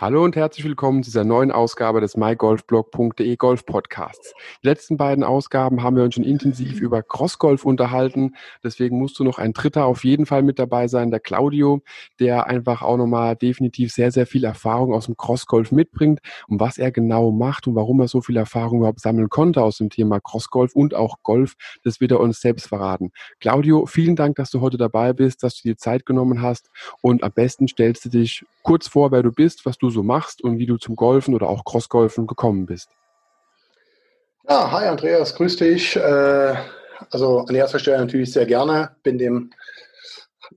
Hallo und herzlich willkommen zu dieser neuen Ausgabe des mygolfblog.de Golf Podcasts. Die letzten beiden Ausgaben haben wir uns schon intensiv über Crossgolf unterhalten. Deswegen musst du noch ein Dritter auf jeden Fall mit dabei sein, der Claudio, der einfach auch nochmal definitiv sehr, sehr viel Erfahrung aus dem Crossgolf mitbringt und was er genau macht und warum er so viel Erfahrung überhaupt sammeln konnte aus dem Thema Crossgolf und auch Golf. Das wird er uns selbst verraten. Claudio, vielen Dank, dass du heute dabei bist, dass du dir Zeit genommen hast und am besten stellst du dich kurz vor, wer du bist, was du so machst und wie du zum Golfen oder auch Crossgolfen gekommen bist. Ja, hi Andreas, grüß dich. Äh, also an erster Stelle natürlich sehr gerne. Bin dem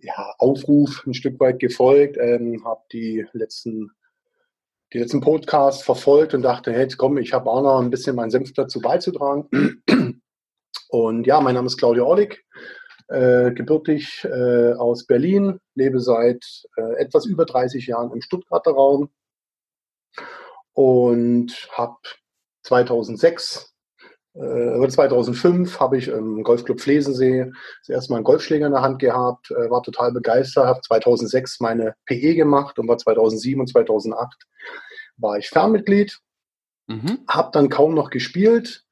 ja, Aufruf ein Stück weit gefolgt, ähm, habe die letzten, die letzten Podcasts verfolgt und dachte, hey, komm, ich habe auch noch ein bisschen meinen Senf dazu beizutragen. Und ja, mein Name ist Claudia Orlik, äh, gebürtig äh, aus Berlin, lebe seit äh, etwas über 30 Jahren im Stuttgarter Raum und habe 2006 äh, 2005 habe ich im Golfclub Flesensee das erste Mal einen Golfschläger in der Hand gehabt, äh, war total begeistert, habe 2006 meine PE gemacht und war 2007 und 2008 war ich Fernmitglied, mhm. habe dann kaum noch gespielt,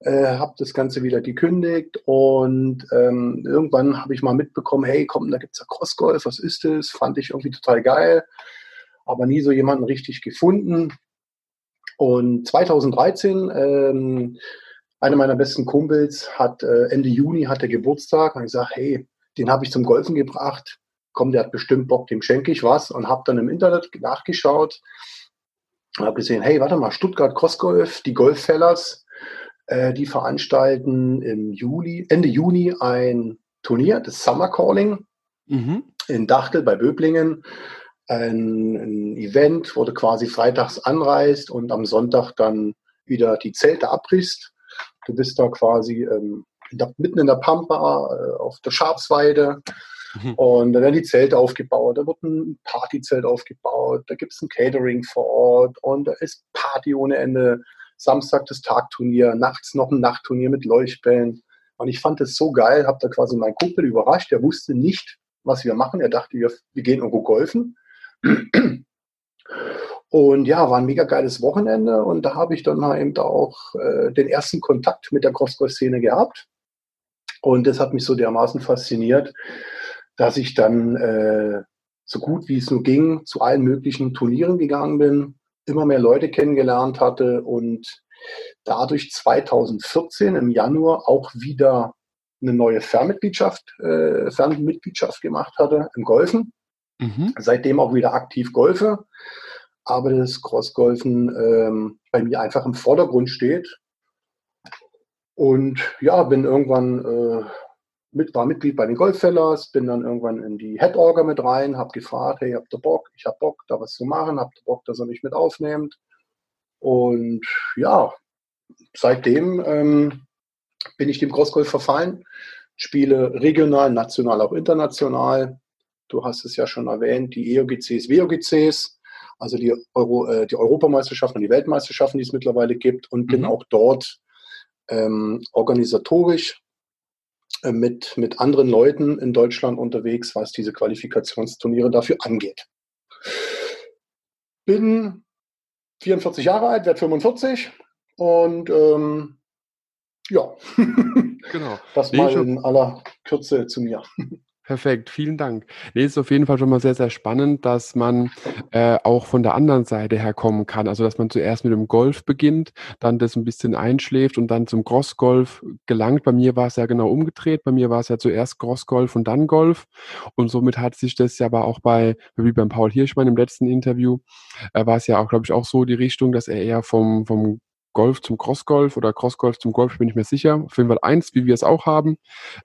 äh, habe das Ganze wieder gekündigt und ähm, irgendwann habe ich mal mitbekommen, hey, komm, da gibt es ja Crossgolf, was ist das? Fand ich irgendwie total geil, aber nie so jemanden richtig gefunden. Und 2013, ähm, einer meiner besten Kumpels hat äh, Ende Juni hatte Geburtstag und ich sage, hey, den habe ich zum Golfen gebracht. Komm, der hat bestimmt Bock, dem schenke ich was und habe dann im Internet nachgeschaut und habe gesehen, hey, warte mal, Stuttgart Crossgolf, die Golffellers, äh, die veranstalten im Juli, Ende Juni ein Turnier, das Summer Calling mhm. in Dachtel bei Böblingen ein, ein Event, wo du quasi freitags anreist und am Sonntag dann wieder die Zelte abbrichst. Du bist da quasi ähm, mitten in der Pampa, äh, auf der Schafsweide. Mhm. Und da werden die Zelte aufgebaut, da wird ein Partyzelt aufgebaut, da gibt es ein Catering vor Ort und da ist Party ohne Ende. Samstag das Tagturnier, nachts noch ein Nachtturnier mit Leuchtbällen. Und ich fand das so geil, habe da quasi meinen Kumpel überrascht. Der wusste nicht, was wir machen. Er dachte, wir, wir gehen irgendwo golfen. Und ja, war ein mega geiles Wochenende und da habe ich dann mal eben auch äh, den ersten Kontakt mit der Crossgolf-Szene gehabt. Und das hat mich so dermaßen fasziniert, dass ich dann äh, so gut wie es nur ging zu allen möglichen Turnieren gegangen bin, immer mehr Leute kennengelernt hatte und dadurch 2014 im Januar auch wieder eine neue Fernmitgliedschaft, äh, Fernmitgliedschaft gemacht hatte im Golfen. Mhm. Seitdem auch wieder aktiv golfe, aber das Crossgolfen ähm, bei mir einfach im Vordergrund steht. Und ja, bin irgendwann äh, mit, war Mitglied bei den Golffellers, bin dann irgendwann in die Head-Orga mit rein, habe gefragt, hey, habt ihr Bock? Ich habe Bock, da was zu machen, habt ihr Bock, dass er mich mit aufnimmt? Und ja, seitdem ähm, bin ich dem Crossgolf verfallen, spiele regional, national, auch international Du hast es ja schon erwähnt, die EOGCs, WOGCs, also die, Euro, äh, die Europameisterschaften und die Weltmeisterschaften, die es mittlerweile gibt und mhm. bin auch dort ähm, organisatorisch mit, mit anderen Leuten in Deutschland unterwegs, was diese Qualifikationsturniere dafür angeht. Bin 44 Jahre alt, werde 45 und ähm, ja, genau. das mal in aller Kürze zu mir. Perfekt, vielen Dank. Nee, ist auf jeden Fall schon mal sehr, sehr spannend, dass man äh, auch von der anderen Seite herkommen kann. Also, dass man zuerst mit dem Golf beginnt, dann das ein bisschen einschläft und dann zum Crossgolf gelangt. Bei mir war es ja genau umgedreht. Bei mir war es ja zuerst Crossgolf und dann Golf. Und somit hat sich das ja aber auch bei, wie beim Paul Hirschmann im letzten Interview, äh, war es ja auch, glaube ich, auch so die Richtung, dass er eher vom, vom Golf zum Crossgolf oder Crossgolf zum Golf, bin ich mir sicher. Auf jeden Fall eins, wie wir es auch haben,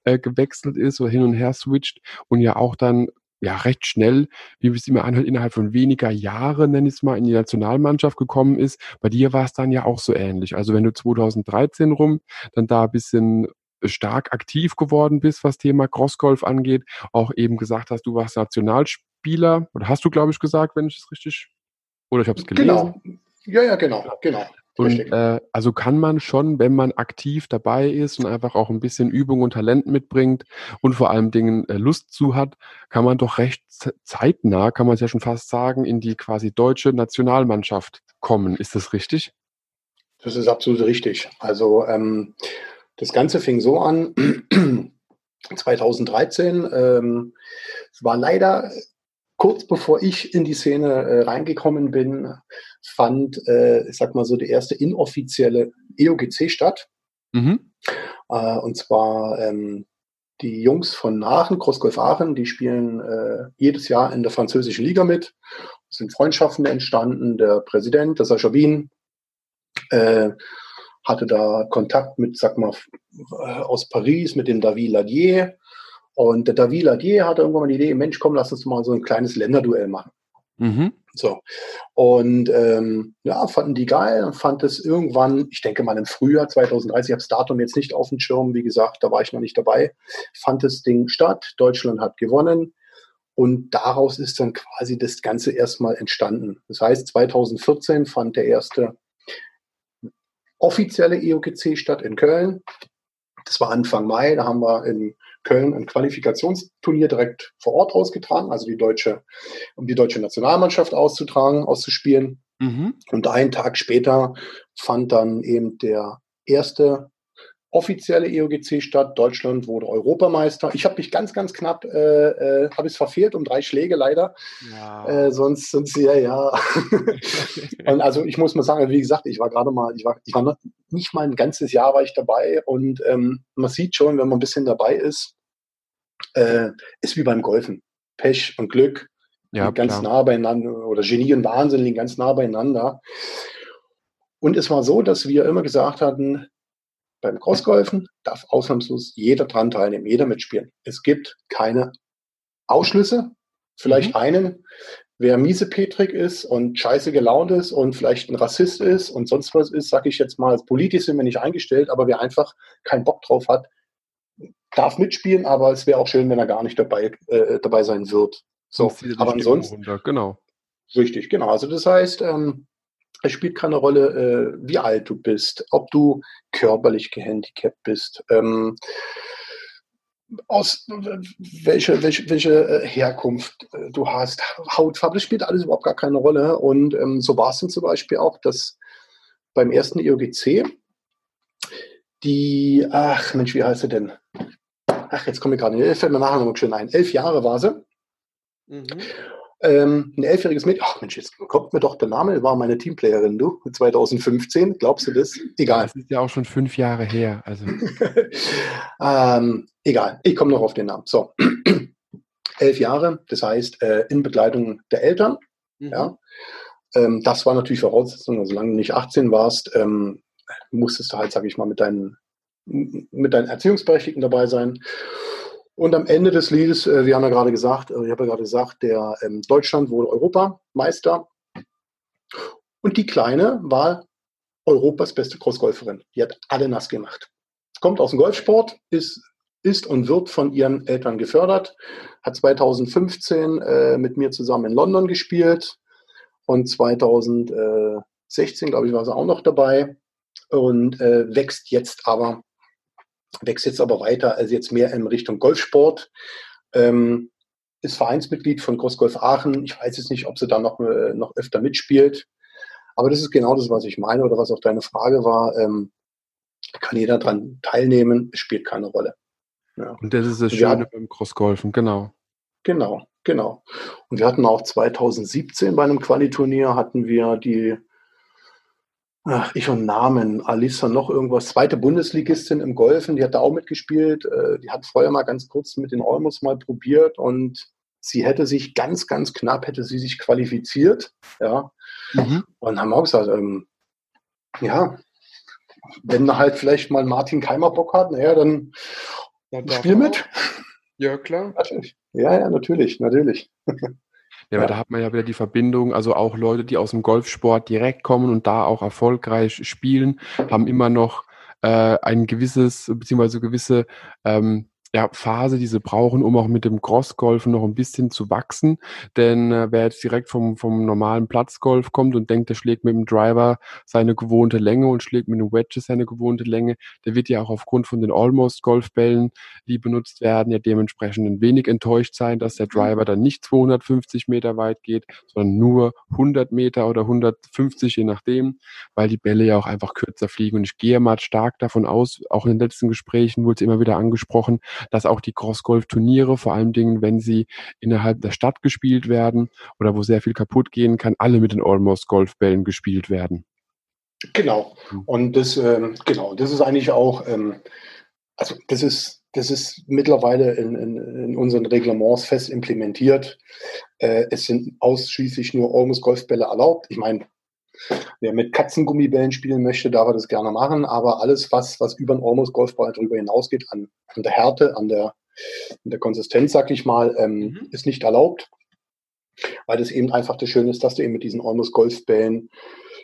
äh, gewechselt ist oder hin und her switcht und ja auch dann ja recht schnell, wie es immer anhört, innerhalb von weniger Jahren, nenne ich es mal, in die Nationalmannschaft gekommen ist. Bei dir war es dann ja auch so ähnlich. Also wenn du 2013 rum dann da ein bisschen stark aktiv geworden bist, was Thema Crossgolf angeht, auch eben gesagt hast, du warst Nationalspieler, oder hast du, glaube ich, gesagt, wenn ich es richtig, oder ich habe es gelesen. Genau. Ja, ja, genau, genau. Und äh, also kann man schon, wenn man aktiv dabei ist und einfach auch ein bisschen Übung und Talent mitbringt und vor allem Dingen äh, Lust zu hat, kann man doch recht zeitnah, kann man es ja schon fast sagen, in die quasi deutsche Nationalmannschaft kommen. Ist das richtig? Das ist absolut richtig. Also ähm, das Ganze fing so an, 2013. Ähm, es war leider kurz bevor ich in die Szene äh, reingekommen bin, fand, äh, ich sag mal so, die erste inoffizielle EOGC statt. Mhm. Äh, und zwar ähm, die Jungs von Aachen, Crossgolf Aachen, die spielen äh, jedes Jahr in der französischen Liga mit. Es sind Freundschaften entstanden. Der Präsident, der Sascha Wien, äh, hatte da Kontakt mit, sag mal, äh, aus Paris, mit dem David Ladier. Und der David Ladier hatte irgendwann mal die Idee, Mensch, komm, lass uns mal so ein kleines Länderduell machen. Mhm. So. Und ähm, ja, fanden die geil und fand es irgendwann, ich denke mal im Frühjahr 2030, ich habe das Datum jetzt nicht auf dem Schirm, wie gesagt, da war ich noch nicht dabei, fand das Ding statt. Deutschland hat gewonnen. Und daraus ist dann quasi das Ganze erstmal entstanden. Das heißt, 2014 fand der erste offizielle EOGC statt in Köln. Das war Anfang Mai, da haben wir in Köln ein Qualifikationsturnier direkt vor Ort ausgetragen, also die deutsche, um die deutsche Nationalmannschaft auszutragen, auszuspielen. Mhm. Und einen Tag später fand dann eben der erste offizielle EOGC statt. Deutschland wurde Europameister. Ich habe mich ganz, ganz knapp, äh, äh, habe es verfehlt um drei Schläge leider. Ja. Äh, sonst sind sie ja, ja. und also ich muss mal sagen, wie gesagt, ich war gerade mal, ich war, ich war nicht mal ein ganzes Jahr war ich dabei und ähm, man sieht schon, wenn man ein bisschen dabei ist, äh, ist wie beim Golfen. Pech und Glück ja, ganz klar. nah beieinander oder Genie und Wahnsinn liegen ganz nah beieinander. Und es war so, dass wir immer gesagt hatten, beim Crossgolfen darf ausnahmslos jeder dran teilnehmen, jeder mitspielen. Es gibt keine Ausschlüsse. Vielleicht mhm. einen, wer miesepetrig ist und scheiße gelaunt ist und vielleicht ein Rassist ist und sonst was ist, sage ich jetzt mal, politisch sind wir nicht eingestellt, aber wer einfach keinen Bock drauf hat, darf mitspielen, aber es wäre auch schön, wenn er gar nicht dabei, äh, dabei sein wird. So, aber ansonsten. Runter. Genau. Richtig, genau. Also das heißt, ähm, es spielt keine Rolle, äh, wie alt du bist, ob du körperlich gehandicapt bist, ähm, aus welche, welche, welche äh, Herkunft äh, du hast, Hautfarbe, das spielt alles überhaupt gar keine Rolle. Und ähm, so war es dann zum Beispiel auch, dass beim ersten EOGC die, ach Mensch, wie heißt sie denn? Ach, jetzt komme ich gerade, fällt mir nachher noch schön ein. Elf Jahre war sie. Mhm ähm, ein elfjähriges Mädchen, ach Mensch, jetzt kommt mir doch der Name, war meine Teamplayerin, du, 2015, glaubst du das? Egal. Das ist ja auch schon fünf Jahre her. Also. ähm, egal, ich komme noch auf den Namen. So, elf Jahre, das heißt äh, in Begleitung der Eltern. Mhm. Ja. Ähm, das war natürlich Voraussetzung, also solange du nicht 18 warst, ähm, musstest du halt, sag ich mal, mit deinen, mit deinen Erziehungsberechtigten dabei sein. Und am Ende des Liedes, äh, wir haben ja gerade gesagt, äh, ich habe ja gerade gesagt, der ähm, Deutschland wurde Europameister. Und die Kleine war Europas beste Crossgolferin. Die hat alle nass gemacht. Kommt aus dem Golfsport, ist, ist und wird von ihren Eltern gefördert, hat 2015 äh, mit mir zusammen in London gespielt und 2016, glaube ich, war sie auch noch dabei und äh, wächst jetzt aber wächst jetzt aber weiter, also jetzt mehr in Richtung Golfsport. Ähm, ist Vereinsmitglied von Großgolf Aachen. Ich weiß jetzt nicht, ob sie da noch, äh, noch öfter mitspielt. Aber das ist genau das, was ich meine oder was auch deine Frage war. Ähm, kann jeder daran teilnehmen, es spielt keine Rolle. Ja. Und das ist das Schöne hatten, beim Crossgolfen, genau. Genau, genau. Und wir hatten auch 2017 bei einem Qualiturnier hatten wir die Ach, ich und Namen. Alisa noch irgendwas. Zweite Bundesligistin im Golfen, die hat da auch mitgespielt. Äh, die hat vorher mal ganz kurz mit den Olmos mal probiert und sie hätte sich ganz, ganz knapp, hätte sie sich qualifiziert. Ja. Mhm. Und haben auch gesagt, ähm, ja, wenn da halt vielleicht mal Martin Keimer Bock hat, naja, dann ja, spiel mit. Ja, klar. Natürlich. Ja, ja, natürlich, natürlich. Ja, weil da hat man ja wieder die Verbindung, also auch Leute, die aus dem Golfsport direkt kommen und da auch erfolgreich spielen, haben immer noch äh, ein gewisses, beziehungsweise gewisse ähm, ja, Phase, die sie brauchen, um auch mit dem Crossgolf noch ein bisschen zu wachsen. Denn äh, wer jetzt direkt vom, vom normalen Platzgolf kommt und denkt, der schlägt mit dem Driver seine gewohnte Länge und schlägt mit dem Wedge seine gewohnte Länge, der wird ja auch aufgrund von den Almost-Golfbällen, die benutzt werden, ja dementsprechend ein wenig enttäuscht sein, dass der Driver dann nicht 250 Meter weit geht, sondern nur 100 Meter oder 150, je nachdem, weil die Bälle ja auch einfach kürzer fliegen. Und ich gehe mal stark davon aus, auch in den letzten Gesprächen wurde es immer wieder angesprochen, dass auch die Cross-Golf-Turniere, vor allen Dingen, wenn sie innerhalb der Stadt gespielt werden oder wo sehr viel kaputt gehen kann, alle mit den Almost-Golfbällen gespielt werden. Genau. Hm. Und das, ähm, genau, das ist eigentlich auch, ähm, also das ist, das ist mittlerweile in, in, in unseren Reglements fest implementiert. Äh, es sind ausschließlich nur Almost Golfbälle erlaubt. Ich meine, Wer mit Katzengummibällen spielen möchte, darf er das gerne machen, aber alles, was, was über den Almost Golfball darüber hinausgeht, an, an der Härte, an der, an der Konsistenz, sag ich mal, ähm, mhm. ist nicht erlaubt. Weil das eben einfach das Schöne ist, dass du eben mit diesen Almost Golfbällen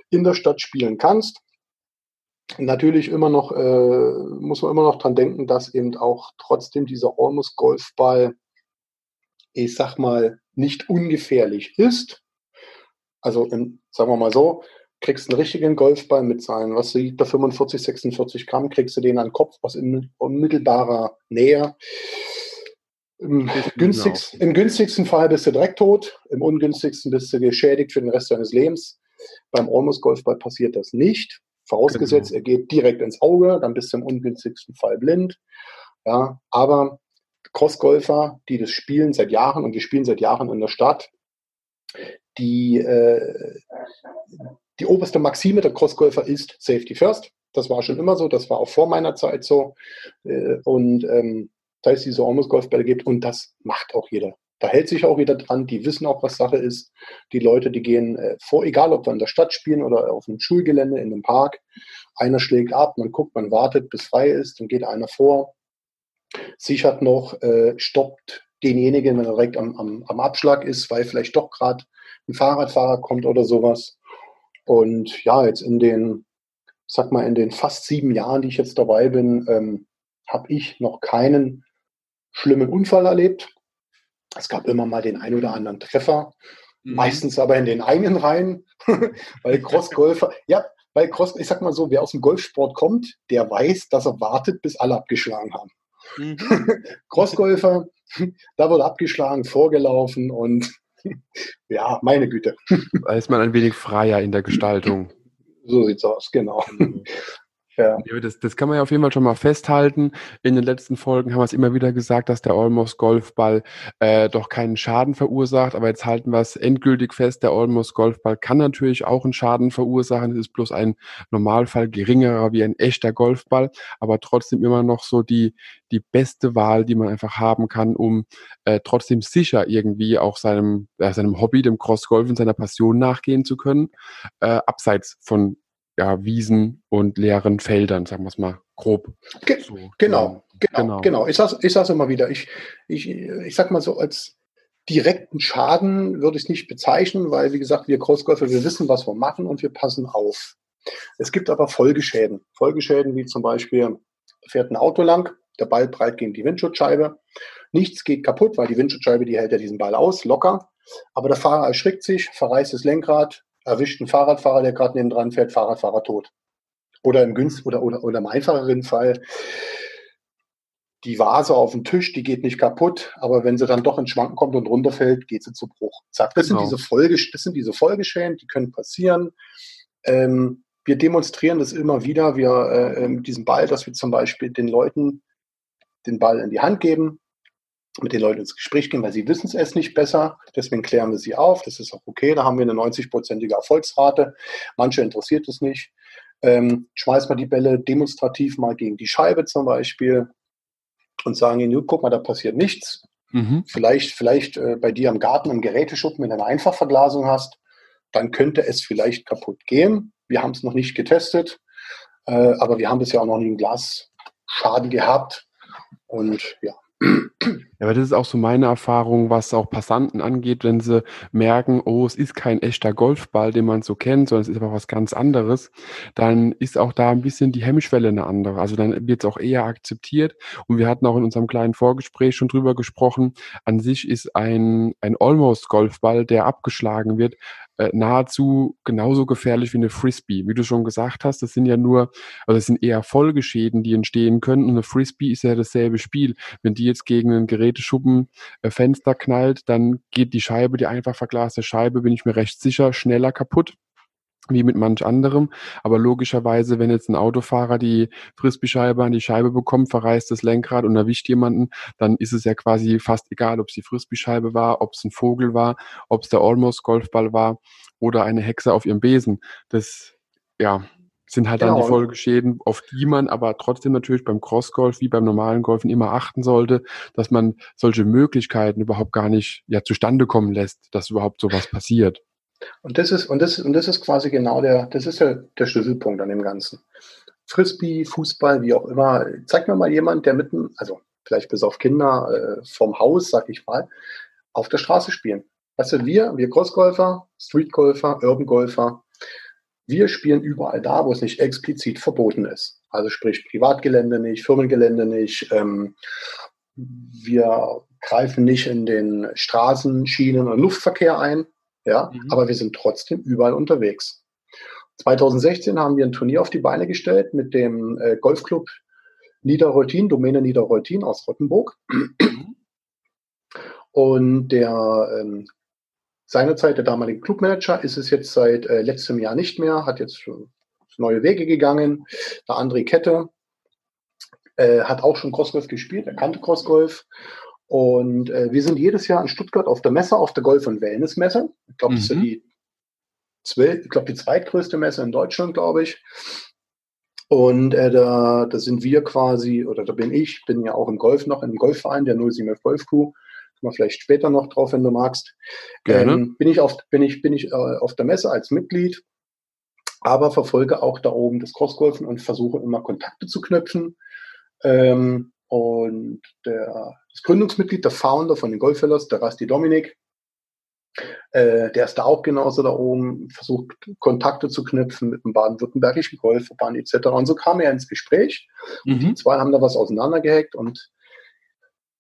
in der Stadt spielen kannst. Natürlich immer noch, äh, muss man immer noch dran denken, dass eben auch trotzdem dieser Almost Golfball, ich sag mal, nicht ungefährlich ist. Also in, sagen wir mal so, kriegst einen richtigen Golfball mit seinen, was sieht der 45, 46 Gramm, kriegst du den an den Kopf aus unmittelbarer Nähe. Im, günstigsten, Im günstigsten Fall bist du direkt tot, im ungünstigsten bist du geschädigt für den Rest deines Lebens. Beim Almost Golfball passiert das nicht. Vorausgesetzt, genau. er geht direkt ins Auge, dann bist du im ungünstigsten Fall blind. Ja, aber Crossgolfer, die das spielen seit Jahren und die spielen seit Jahren in der Stadt, die, äh, die oberste Maxime der Crossgolfer ist Safety First. Das war schon immer so, das war auch vor meiner Zeit so. Äh, und ähm, da es diese Almost-Golfbälle gibt und das macht auch jeder. Da hält sich auch jeder dran, die wissen auch, was Sache ist. Die Leute, die gehen äh, vor, egal ob wir in der Stadt spielen oder auf einem Schulgelände, in einem Park. Einer schlägt ab, man guckt, man wartet, bis frei ist, dann geht einer vor, sichert noch, äh, stoppt denjenigen, wenn er direkt am, am, am Abschlag ist, weil vielleicht doch gerade ein Fahrradfahrer kommt oder sowas. Und ja, jetzt in den, sag mal, in den fast sieben Jahren, die ich jetzt dabei bin, ähm, habe ich noch keinen schlimmen Unfall erlebt. Es gab immer mal den ein oder anderen Treffer, mhm. meistens aber in den eigenen Reihen, weil Crossgolfer, ja, weil Cross, ich sag mal so, wer aus dem Golfsport kommt, der weiß, dass er wartet, bis alle abgeschlagen haben. Mhm. Crossgolfer, da wurde abgeschlagen, vorgelaufen und ja, meine Güte. Da ist man ein wenig freier in der Gestaltung. So sieht's aus, genau. Ja. Das, das kann man ja auf jeden Fall schon mal festhalten. In den letzten Folgen haben wir es immer wieder gesagt, dass der Almost Golfball äh, doch keinen Schaden verursacht. Aber jetzt halten wir es endgültig fest. Der Almost Golfball kann natürlich auch einen Schaden verursachen. Es ist bloß ein Normalfall geringerer wie ein echter Golfball, aber trotzdem immer noch so die, die beste Wahl, die man einfach haben kann, um äh, trotzdem sicher irgendwie auch seinem, äh, seinem Hobby, dem Crossgolf und seiner Passion nachgehen zu können, äh, abseits von ja, Wiesen und leeren Feldern, sagen wir es mal grob. Ge so, genau, genau, genau, genau. Ich sage ich sag's immer wieder. Ich, ich, ich sag mal so, als direkten Schaden würde ich es nicht bezeichnen, weil, wie gesagt, wir Großgolfer, wir wissen, was wir machen und wir passen auf. Es gibt aber Folgeschäden. Folgeschäden wie zum Beispiel, fährt ein Auto lang, der Ball breit gegen die Windschutzscheibe. Nichts geht kaputt, weil die Windschutzscheibe, die hält ja diesen Ball aus, locker. Aber der Fahrer erschrickt sich, verreißt das Lenkrad, erwischt einen Fahrradfahrer, der gerade neben dran fährt, Fahrradfahrer tot. Oder im günst oder, oder, oder im einfacheren Fall, die Vase auf dem Tisch, die geht nicht kaputt, aber wenn sie dann doch ins Schwanken kommt und runterfällt, geht sie zu Bruch. Zack, das, genau. sind diese Folge, das sind diese Folgeschäden, die können passieren. Ähm, wir demonstrieren das immer wieder, wir äh, mit diesem Ball, dass wir zum Beispiel den Leuten den Ball in die Hand geben, mit den Leuten ins Gespräch gehen, weil sie wissen es erst nicht besser. Deswegen klären wir sie auf. Das ist auch okay. Da haben wir eine 90-prozentige Erfolgsrate. Manche interessiert es nicht. Ähm, schmeißt mal die Bälle demonstrativ mal gegen die Scheibe zum Beispiel und sagen ihnen, guck mal, da passiert nichts. Mhm. Vielleicht, vielleicht äh, bei dir im Garten im Geräteschuppen, wenn du eine Einfachverglasung hast, dann könnte es vielleicht kaputt gehen. Wir haben es noch nicht getestet, äh, aber wir haben bisher auch noch nie einen Glasschaden gehabt. Und ja, Ja, aber das ist auch so meine Erfahrung, was auch Passanten angeht, wenn sie merken, oh, es ist kein echter Golfball, den man so kennt, sondern es ist aber was ganz anderes, dann ist auch da ein bisschen die Hemmschwelle eine andere. Also dann wird es auch eher akzeptiert. Und wir hatten auch in unserem kleinen Vorgespräch schon drüber gesprochen. An sich ist ein, ein Almost-Golfball, der abgeschlagen wird, äh, nahezu genauso gefährlich wie eine Frisbee. Wie du schon gesagt hast, das sind ja nur, also das sind eher Folgeschäden, die entstehen können. Und eine Frisbee ist ja dasselbe Spiel. Wenn die jetzt gegen ein Geräteschuppen äh, Fenster knallt, dann geht die Scheibe, die einfach verglaste Scheibe, bin ich mir recht sicher, schneller kaputt wie mit manch anderem. Aber logischerweise, wenn jetzt ein Autofahrer die Frisbee-Scheibe an die Scheibe bekommt, verreißt das Lenkrad und erwischt jemanden, dann ist es ja quasi fast egal, ob es die Frisbee-Scheibe war, ob es ein Vogel war, ob es der Almost-Golfball war oder eine Hexe auf ihrem Besen. Das, ja, sind halt genau. dann die Folgeschäden, auf die man aber trotzdem natürlich beim Crossgolf wie beim normalen Golfen immer achten sollte, dass man solche Möglichkeiten überhaupt gar nicht ja zustande kommen lässt, dass überhaupt sowas passiert. Und das ist, und das, und das ist quasi genau der, das ist der, der Schlüsselpunkt an dem Ganzen. Frisbee, Fußball, wie auch immer. Zeig mir mal jemand, der mitten, also vielleicht bis auf Kinder äh, vom Haus, sag ich mal, auf der Straße spielen. Weißt du, wir, wir Crossgolfer, Streetgolfer, Urban-Golfer, wir spielen überall da, wo es nicht explizit verboten ist. Also sprich Privatgelände nicht, Firmengelände nicht. Ähm, wir greifen nicht in den Straßen, Schienen und Luftverkehr ein ja, mhm. aber wir sind trotzdem überall unterwegs. 2016 haben wir ein Turnier auf die Beine gestellt mit dem äh, Golfclub Niederreutin, Domäne Niederreutin aus Rottenburg. Und der ähm, seinerzeit der damalige Clubmanager ist es jetzt seit äh, letztem Jahr nicht mehr, hat jetzt neue Wege gegangen. Der André Kette äh, hat auch schon Crossgolf gespielt, er kannte Crossgolf und äh, wir sind jedes Jahr in Stuttgart auf der Messe, auf der Golf- und Wellness-Messe. Ich glaube, das ist mhm. die, zwölf, ich glaube, die zweitgrößte Messe in Deutschland, glaube ich. Und äh, da, da sind wir quasi, oder da bin ich, bin ja auch im Golf noch, im Golfverein, der 07 Golf Crew. Kommen wir vielleicht später noch drauf, wenn du magst. Gerne. Ähm, bin ich, auf, bin ich, bin ich äh, auf der Messe als Mitglied, aber verfolge auch da oben das Crossgolfen und versuche immer Kontakte zu knüpfen. Ähm, und der, das Gründungsmitglied, der Founder von den Golffellows, der Rasti Dominik, äh, der ist da auch genauso da oben, versucht Kontakte zu knüpfen mit dem baden-württembergischen Golfverband etc. Und so kam er ins Gespräch. Mhm. die zwei haben da was auseinandergehackt und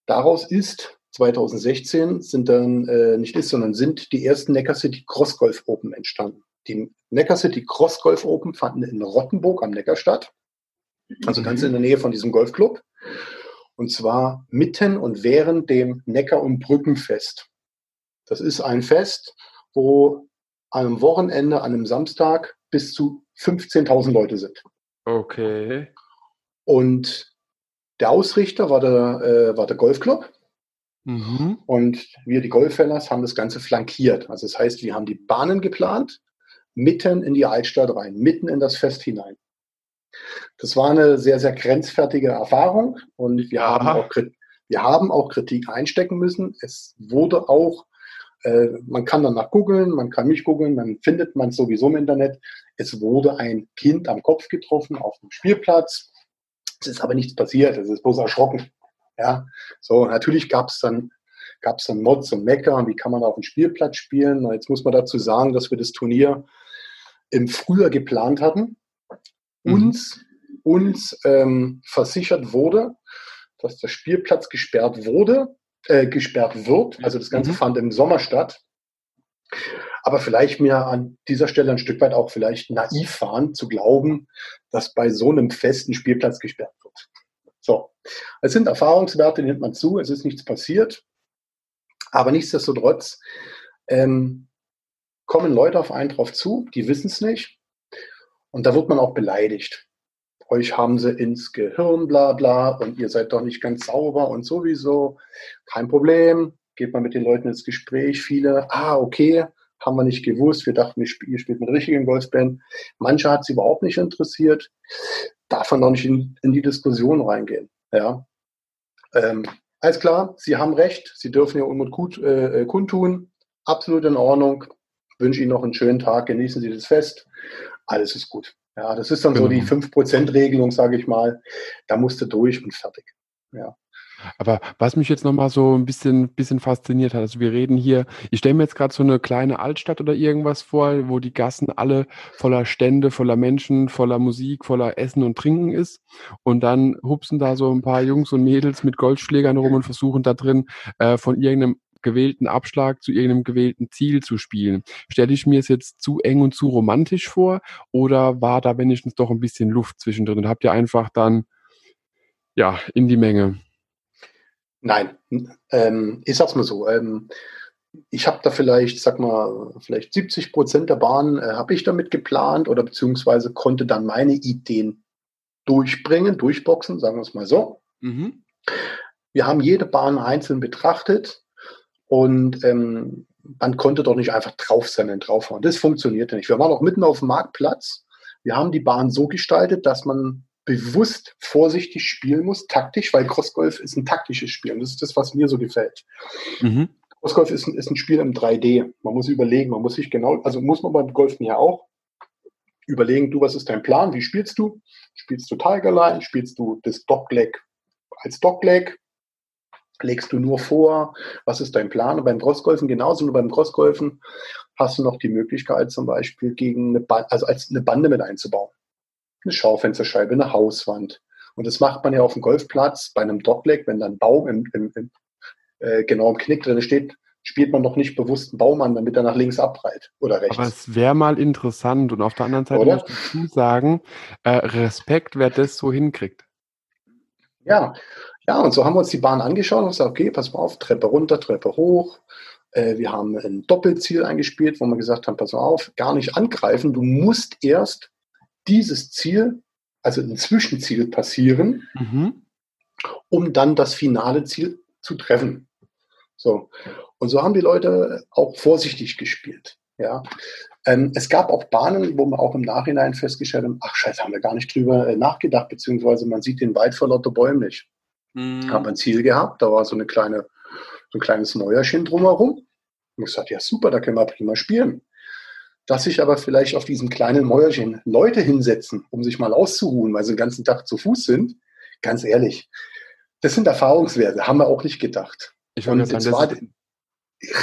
daraus ist 2016 sind dann äh, nicht ist, sondern sind die ersten Neckar City Cross Golf Open entstanden. Die Neckar City Cross Golf Open fanden in Rottenburg am Neckar statt, also ganz mhm. in der Nähe von diesem Golfclub. Und zwar mitten und während dem Neckar- und Brückenfest. Das ist ein Fest, wo an einem Wochenende, an einem Samstag bis zu 15.000 Leute sind. Okay. Und der Ausrichter war der, äh, war der Golfclub. Mhm. Und wir, die Golffellers, haben das Ganze flankiert. Also das heißt, wir haben die Bahnen geplant, mitten in die Altstadt rein, mitten in das Fest hinein. Das war eine sehr, sehr grenzfertige Erfahrung und wir, haben auch, wir haben auch Kritik einstecken müssen. Es wurde auch, äh, man kann danach googeln, man kann mich googeln, dann findet man es sowieso im Internet. Es wurde ein Kind am Kopf getroffen auf dem Spielplatz. Es ist aber nichts passiert, es ist bloß erschrocken. Ja, so, natürlich gab es dann gab es dann Mods und Mecker, wie kann man auf dem Spielplatz spielen. Jetzt muss man dazu sagen, dass wir das Turnier im Frühjahr geplant hatten mhm. uns, uns ähm, versichert wurde, dass der Spielplatz gesperrt wurde, äh, gesperrt wird. Also das Ganze mhm. fand im Sommer statt. Aber vielleicht mir an dieser Stelle ein Stück weit auch vielleicht naiv waren, zu glauben, dass bei so einem festen Spielplatz gesperrt wird. So, es sind Erfahrungswerte, die nimmt man zu, es ist nichts passiert. Aber nichtsdestotrotz ähm, kommen Leute auf einen drauf zu, die wissen es nicht. Und da wird man auch beleidigt. Euch haben sie ins Gehirn, bla bla, und ihr seid doch nicht ganz sauber und sowieso. Kein Problem. Geht mal mit den Leuten ins Gespräch. Viele, ah, okay, haben wir nicht gewusst. Wir dachten, ihr spielt mit richtigen Golfband. Manche hat es überhaupt nicht interessiert. Darf man noch nicht in, in die Diskussion reingehen. Ja. Ähm, alles klar, Sie haben recht. Sie dürfen Ihr Unmut gut, äh, kundtun. Absolut in Ordnung. Wünsche Ihnen noch einen schönen Tag. Genießen Sie das Fest alles ist gut. Ja, das ist dann genau. so die 5%-Regelung, sage ich mal. Da musst du durch und fertig. Ja. Aber was mich jetzt nochmal so ein bisschen, bisschen fasziniert hat, also wir reden hier, ich stelle mir jetzt gerade so eine kleine Altstadt oder irgendwas vor, wo die Gassen alle voller Stände, voller Menschen, voller Musik, voller Essen und Trinken ist. Und dann hupsen da so ein paar Jungs und Mädels mit Goldschlägern rum und versuchen da drin äh, von irgendeinem gewählten Abschlag zu irgendeinem gewählten Ziel zu spielen. Stelle ich mir es jetzt zu eng und zu romantisch vor oder war da wenigstens doch ein bisschen Luft zwischendrin und habt ihr einfach dann ja in die Menge? Nein, ähm, ich sag's mal so. Ähm, ich habe da vielleicht, sag mal, vielleicht 70 Prozent der Bahn äh, habe ich damit geplant oder beziehungsweise konnte dann meine Ideen durchbringen, durchboxen, sagen wir es mal so. Mhm. Wir haben jede Bahn einzeln betrachtet und ähm, man konnte doch nicht einfach drauf sein und draufhauen. Das funktionierte nicht. Wir waren auch mitten auf dem Marktplatz. Wir haben die Bahn so gestaltet, dass man bewusst vorsichtig spielen muss, taktisch, weil Crossgolf ist ein taktisches Spiel. Und das ist das, was mir so gefällt. Mhm. Crossgolf ist ein, ist ein Spiel im 3D. Man muss überlegen, man muss sich genau, also muss man beim Golfen ja auch überlegen, du, was ist dein Plan? Wie spielst du? Spielst du Tigerline? Spielst du das Dogleg als Dogleg? Legst du nur vor? Was ist dein Plan? Und beim Crossgolfen genauso. Nur beim Crossgolfen hast du noch die Möglichkeit, zum Beispiel gegen eine, ba also als eine Bande mit einzubauen eine Schaufensterscheibe, eine Hauswand. Und das macht man ja auf dem Golfplatz bei einem Dogleg, wenn da ein Baum im, im, im äh, genau im Knick drin steht, spielt man doch nicht bewusst einen Baum an, damit er nach links abprallt oder rechts. Aber es wäre mal interessant und auf der anderen Seite oder? muss ich dazu sagen, äh, Respekt, wer das so hinkriegt. Ja, ja, und so haben wir uns die Bahn angeschaut und gesagt, okay, pass mal auf, Treppe runter, Treppe hoch. Äh, wir haben ein Doppelziel eingespielt, wo wir gesagt haben, pass mal auf, gar nicht angreifen, du musst erst dieses Ziel, also ein Zwischenziel passieren, mhm. um dann das finale Ziel zu treffen. So. Und so haben die Leute auch vorsichtig gespielt. Ja. Ähm, es gab auch Bahnen, wo man auch im Nachhinein festgestellt hat, ach scheiße, haben wir gar nicht drüber äh, nachgedacht, beziehungsweise man sieht den Wald vor lauter Bäumen nicht. Mhm. Haben ein Ziel gehabt, da war so eine kleine, so ein kleines Mäuerchen drumherum. Und ich gesagt, ja super, da können wir prima spielen dass sich aber vielleicht auf diesem kleinen Mäuerchen Leute hinsetzen, um sich mal auszuruhen, weil sie den ganzen Tag zu Fuß sind, ganz ehrlich, das sind Erfahrungswerte, haben wir auch nicht gedacht. Ich und sagen, war,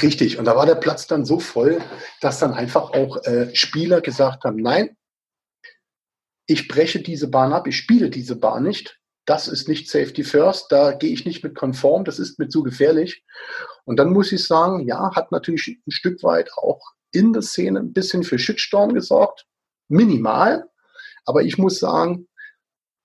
richtig, und da war der Platz dann so voll, dass dann einfach auch äh, Spieler gesagt haben, nein, ich breche diese Bahn ab, ich spiele diese Bahn nicht, das ist nicht Safety First, da gehe ich nicht mit konform, das ist mir zu gefährlich. Und dann muss ich sagen, ja, hat natürlich ein Stück weit auch in der Szene ein bisschen für Shitstorm gesorgt. Minimal. Aber ich muss sagen,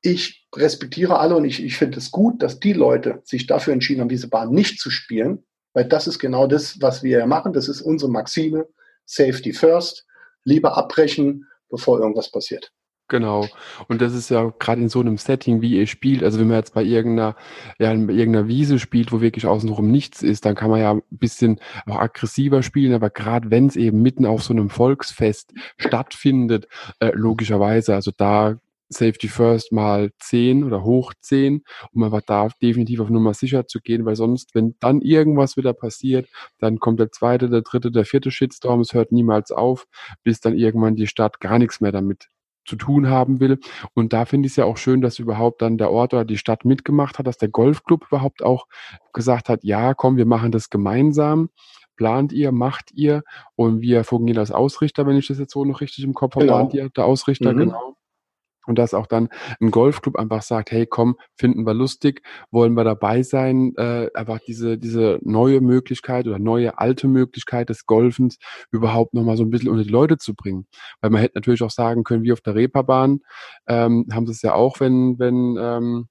ich respektiere alle und ich, ich finde es gut, dass die Leute sich dafür entschieden haben, diese Bahn nicht zu spielen, weil das ist genau das, was wir ja machen. Das ist unsere Maxime. Safety first. Lieber abbrechen, bevor irgendwas passiert. Genau. Und das ist ja gerade in so einem Setting, wie ihr spielt. Also wenn man jetzt bei irgendeiner, ja, bei irgendeiner Wiese spielt, wo wirklich außenrum nichts ist, dann kann man ja ein bisschen auch aggressiver spielen. Aber gerade wenn es eben mitten auf so einem Volksfest stattfindet, äh, logischerweise, also da Safety First mal 10 oder hoch 10, um einfach da definitiv auf Nummer sicher zu gehen, weil sonst, wenn dann irgendwas wieder passiert, dann kommt der zweite, der dritte, der vierte Shitstorm, es hört niemals auf, bis dann irgendwann die Stadt gar nichts mehr damit zu tun haben will. Und da finde ich es ja auch schön, dass überhaupt dann der Ort oder die Stadt mitgemacht hat, dass der Golfclub überhaupt auch gesagt hat, ja, komm, wir machen das gemeinsam. Plant ihr, macht ihr und wir fungieren als Ausrichter, wenn ich das jetzt so noch richtig im Kopf habe, genau. plant ihr der Ausrichter, mhm. genau. Und dass auch dann ein Golfclub einfach sagt, hey, komm, finden wir lustig, wollen wir dabei sein, äh, einfach diese, diese neue Möglichkeit oder neue alte Möglichkeit des Golfens überhaupt nochmal so ein bisschen unter die Leute zu bringen. Weil man hätte natürlich auch sagen können, wie auf der Reeperbahn, ähm, haben sie es ja auch, wenn, wenn, ähm,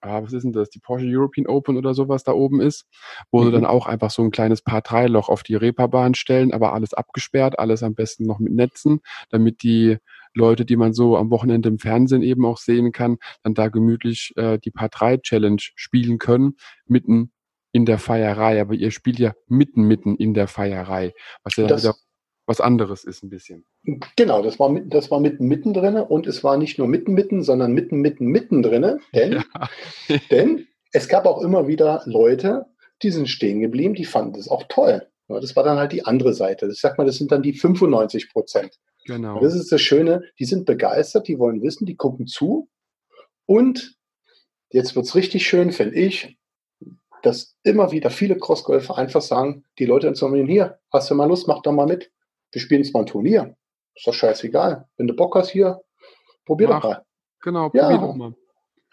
ah, was ist denn das, die Porsche European Open oder sowas da oben ist, wo mhm. sie dann auch einfach so ein kleines Paar-3-Loch auf die Reeperbahn stellen, aber alles abgesperrt, alles am besten noch mit Netzen, damit die Leute, die man so am Wochenende im Fernsehen eben auch sehen kann, dann da gemütlich äh, die Part 3 Challenge spielen können, mitten in der Feierei. Aber ihr spielt ja mitten, mitten in der Feierei, was ja das, wieder was anderes ist ein bisschen. Genau, das war, das war mitten, mitten drin und es war nicht nur mitten, mitten, sondern mitten, mitten, mitten drin, denn, ja. denn es gab auch immer wieder Leute, die sind stehen geblieben, die fanden das auch toll. Das war dann halt die andere Seite. Ich sag mal, das sind dann die 95 Prozent. Genau. Und das ist das Schöne, die sind begeistert, die wollen wissen, die gucken zu. Und jetzt wird es richtig schön, finde ich. dass immer wieder viele Crossgolfer einfach sagen, die Leute informieren, hier, hast du mal Lust, mach doch mal mit. Wir spielen jetzt mal ein Turnier. Ist doch scheißegal. Wenn du Bock hast hier, probier Mach. doch mal. Genau, probier ja, doch mal.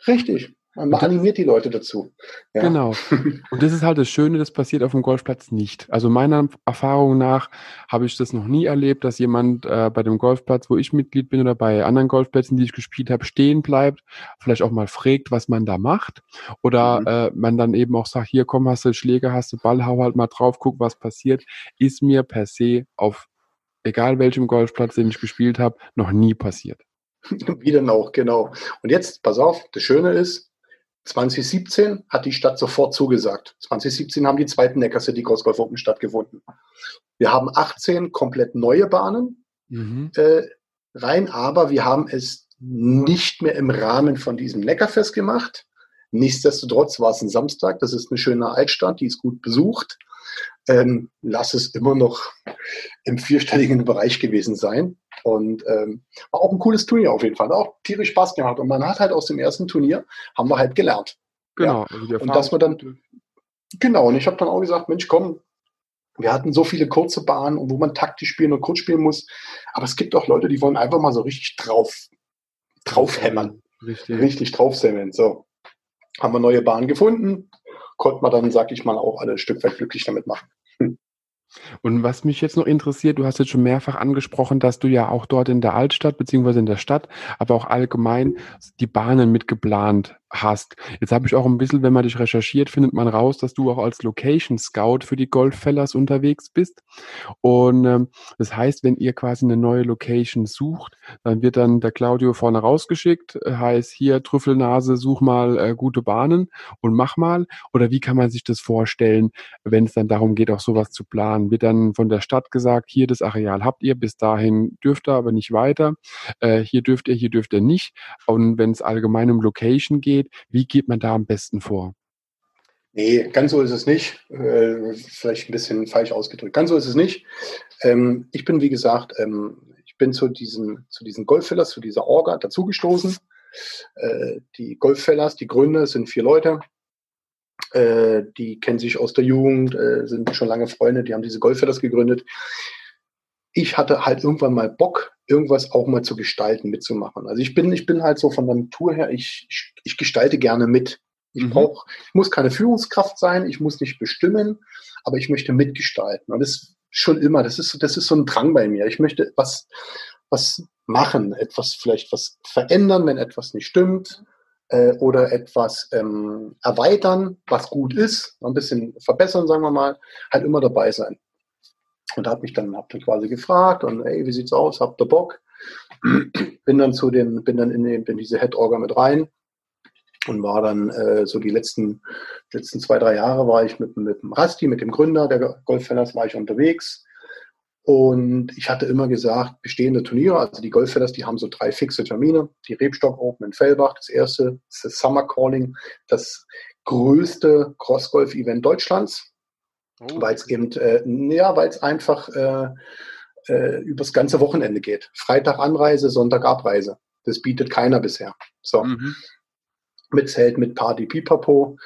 Richtig. Man animiert die Leute dazu. Ja. Genau. Und das ist halt das Schöne, das passiert auf dem Golfplatz nicht. Also meiner Erfahrung nach habe ich das noch nie erlebt, dass jemand äh, bei dem Golfplatz, wo ich Mitglied bin oder bei anderen Golfplätzen, die ich gespielt habe, stehen bleibt, vielleicht auch mal fragt, was man da macht. Oder mhm. äh, man dann eben auch sagt, hier komm, hast du Schläger, hast du Ball, hau halt mal drauf, guck, was passiert. Ist mir per se auf egal welchem Golfplatz, den ich gespielt habe, noch nie passiert. Wie denn auch, genau. Und jetzt, pass auf, das Schöne ist, 2017 hat die Stadt sofort zugesagt. 2017 haben die zweiten Neckar City Cross Golf Open stattgefunden. Wir haben 18 komplett neue Bahnen mhm. äh, rein, aber wir haben es nicht mehr im Rahmen von diesem Neckarfest gemacht. Nichtsdestotrotz war es ein Samstag. Das ist eine schöne Altstadt, die ist gut besucht. Ähm, lass es immer noch im vierstelligen Bereich gewesen sein. Und ähm, war auch ein cooles Turnier auf jeden Fall. Auch tierisch Spaß gemacht. Und man hat halt aus dem ersten Turnier, haben wir halt gelernt. Genau. Ja. Also und dass wir dann, genau, und ich habe dann auch gesagt, Mensch, komm, wir hatten so viele kurze Bahnen, wo man taktisch spielen und kurz spielen muss. Aber es gibt auch Leute, die wollen einfach mal so richtig drauf, draufhämmern. Richtig. Richtig draufsemmeln. So. Haben wir neue Bahnen gefunden, konnte man dann, sag ich mal, auch alle ein Stück weit glücklich damit machen. Und was mich jetzt noch interessiert, du hast jetzt schon mehrfach angesprochen, dass du ja auch dort in der Altstadt beziehungsweise in der Stadt, aber auch allgemein die Bahnen mitgeplant hast. Jetzt habe ich auch ein bisschen, wenn man dich recherchiert, findet man raus, dass du auch als Location Scout für die Golffellers unterwegs bist. Und ähm, das heißt, wenn ihr quasi eine neue Location sucht, dann wird dann der Claudio vorne rausgeschickt, äh, heißt hier Trüffelnase, such mal äh, gute Bahnen und mach mal. Oder wie kann man sich das vorstellen, wenn es dann darum geht, auch sowas zu planen? Wird dann von der Stadt gesagt, hier das Areal habt ihr, bis dahin dürft ihr aber nicht weiter. Äh, hier dürft ihr, hier dürft ihr nicht. Und wenn es allgemein um Location geht, geht. Wie geht man da am besten vor? Nee, ganz so ist es nicht. Äh, vielleicht ein bisschen falsch ausgedrückt. Ganz so ist es nicht. Ähm, ich bin, wie gesagt, ähm, ich bin zu diesen, zu diesen Golffellers, zu dieser Orga dazugestoßen. Äh, die Golffellers, die Gründer sind vier Leute. Äh, die kennen sich aus der Jugend, äh, sind schon lange Freunde, die haben diese Golffellers gegründet. Ich hatte halt irgendwann mal Bock, irgendwas auch mal zu gestalten, mitzumachen. Also ich bin, ich bin halt so von der Natur her, ich, ich, gestalte gerne mit. Ich mhm. brauche, muss keine Führungskraft sein, ich muss nicht bestimmen, aber ich möchte mitgestalten. Und das ist schon immer, das ist, das ist so ein Drang bei mir. Ich möchte was, was machen, etwas vielleicht was verändern, wenn etwas nicht stimmt, äh, oder etwas ähm, erweitern, was gut ist, ein bisschen verbessern, sagen wir mal, halt immer dabei sein. Und habe ich dann, hab dann quasi gefragt und ey, wie sieht's aus? Habt ihr Bock? bin dann zu den, bin dann in, den, in diese Head-Orga mit rein und war dann äh, so die letzten, letzten zwei, drei Jahre war ich mit, mit dem Rasti, mit dem Gründer der Golffellers, war ich unterwegs. Und ich hatte immer gesagt, bestehende Turniere, also die Golffellers, die haben so drei fixe Termine. Die Rebstock Open in Fellbach, das erste, das Summer Calling, das größte Cross-Golf-Event Deutschlands. Oh. Weil es eben, äh, ja, weil es einfach äh, äh, übers ganze Wochenende geht. Freitag Anreise, Sonntag Abreise. Das bietet keiner bisher. So. Mhm. Mit Zelt, mit Party, Pipapo.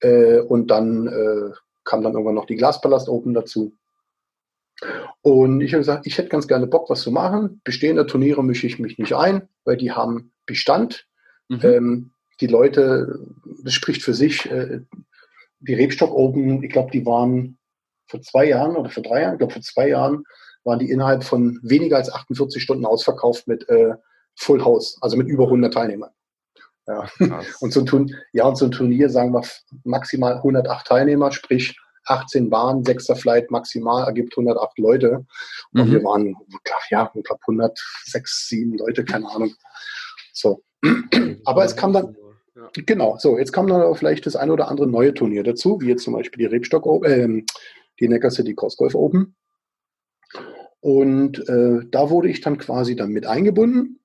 Äh, und dann äh, kam dann irgendwann noch die Glaspalast Open dazu. Und ich habe gesagt, ich hätte ganz gerne Bock, was zu machen. Bestehende Turniere mische ich mich nicht ein, weil die haben Bestand. Mhm. Ähm, die Leute, das spricht für sich. Äh, die Rebstock Open, ich glaube, die waren vor zwei Jahren oder vor drei Jahren, ich glaube vor zwei Jahren, waren die innerhalb von weniger als 48 Stunden ausverkauft mit äh, Full House, also mit über 100 Teilnehmern. Ja. Und, so ein Turnier, ja, und so ein Turnier, sagen wir maximal 108 Teilnehmer, sprich 18 Bahnen, sechster Flight maximal ergibt 108 Leute. Und mhm. wir waren, ja, ich glaube 106, 7 Leute, keine Ahnung. So. Aber es kam dann, ja. genau, so, jetzt kam dann vielleicht das ein oder andere neue Turnier dazu, wie jetzt zum Beispiel die Rebstock, äh, die Neckar City Cross Golf Open. Und äh, da wurde ich dann quasi dann mit eingebunden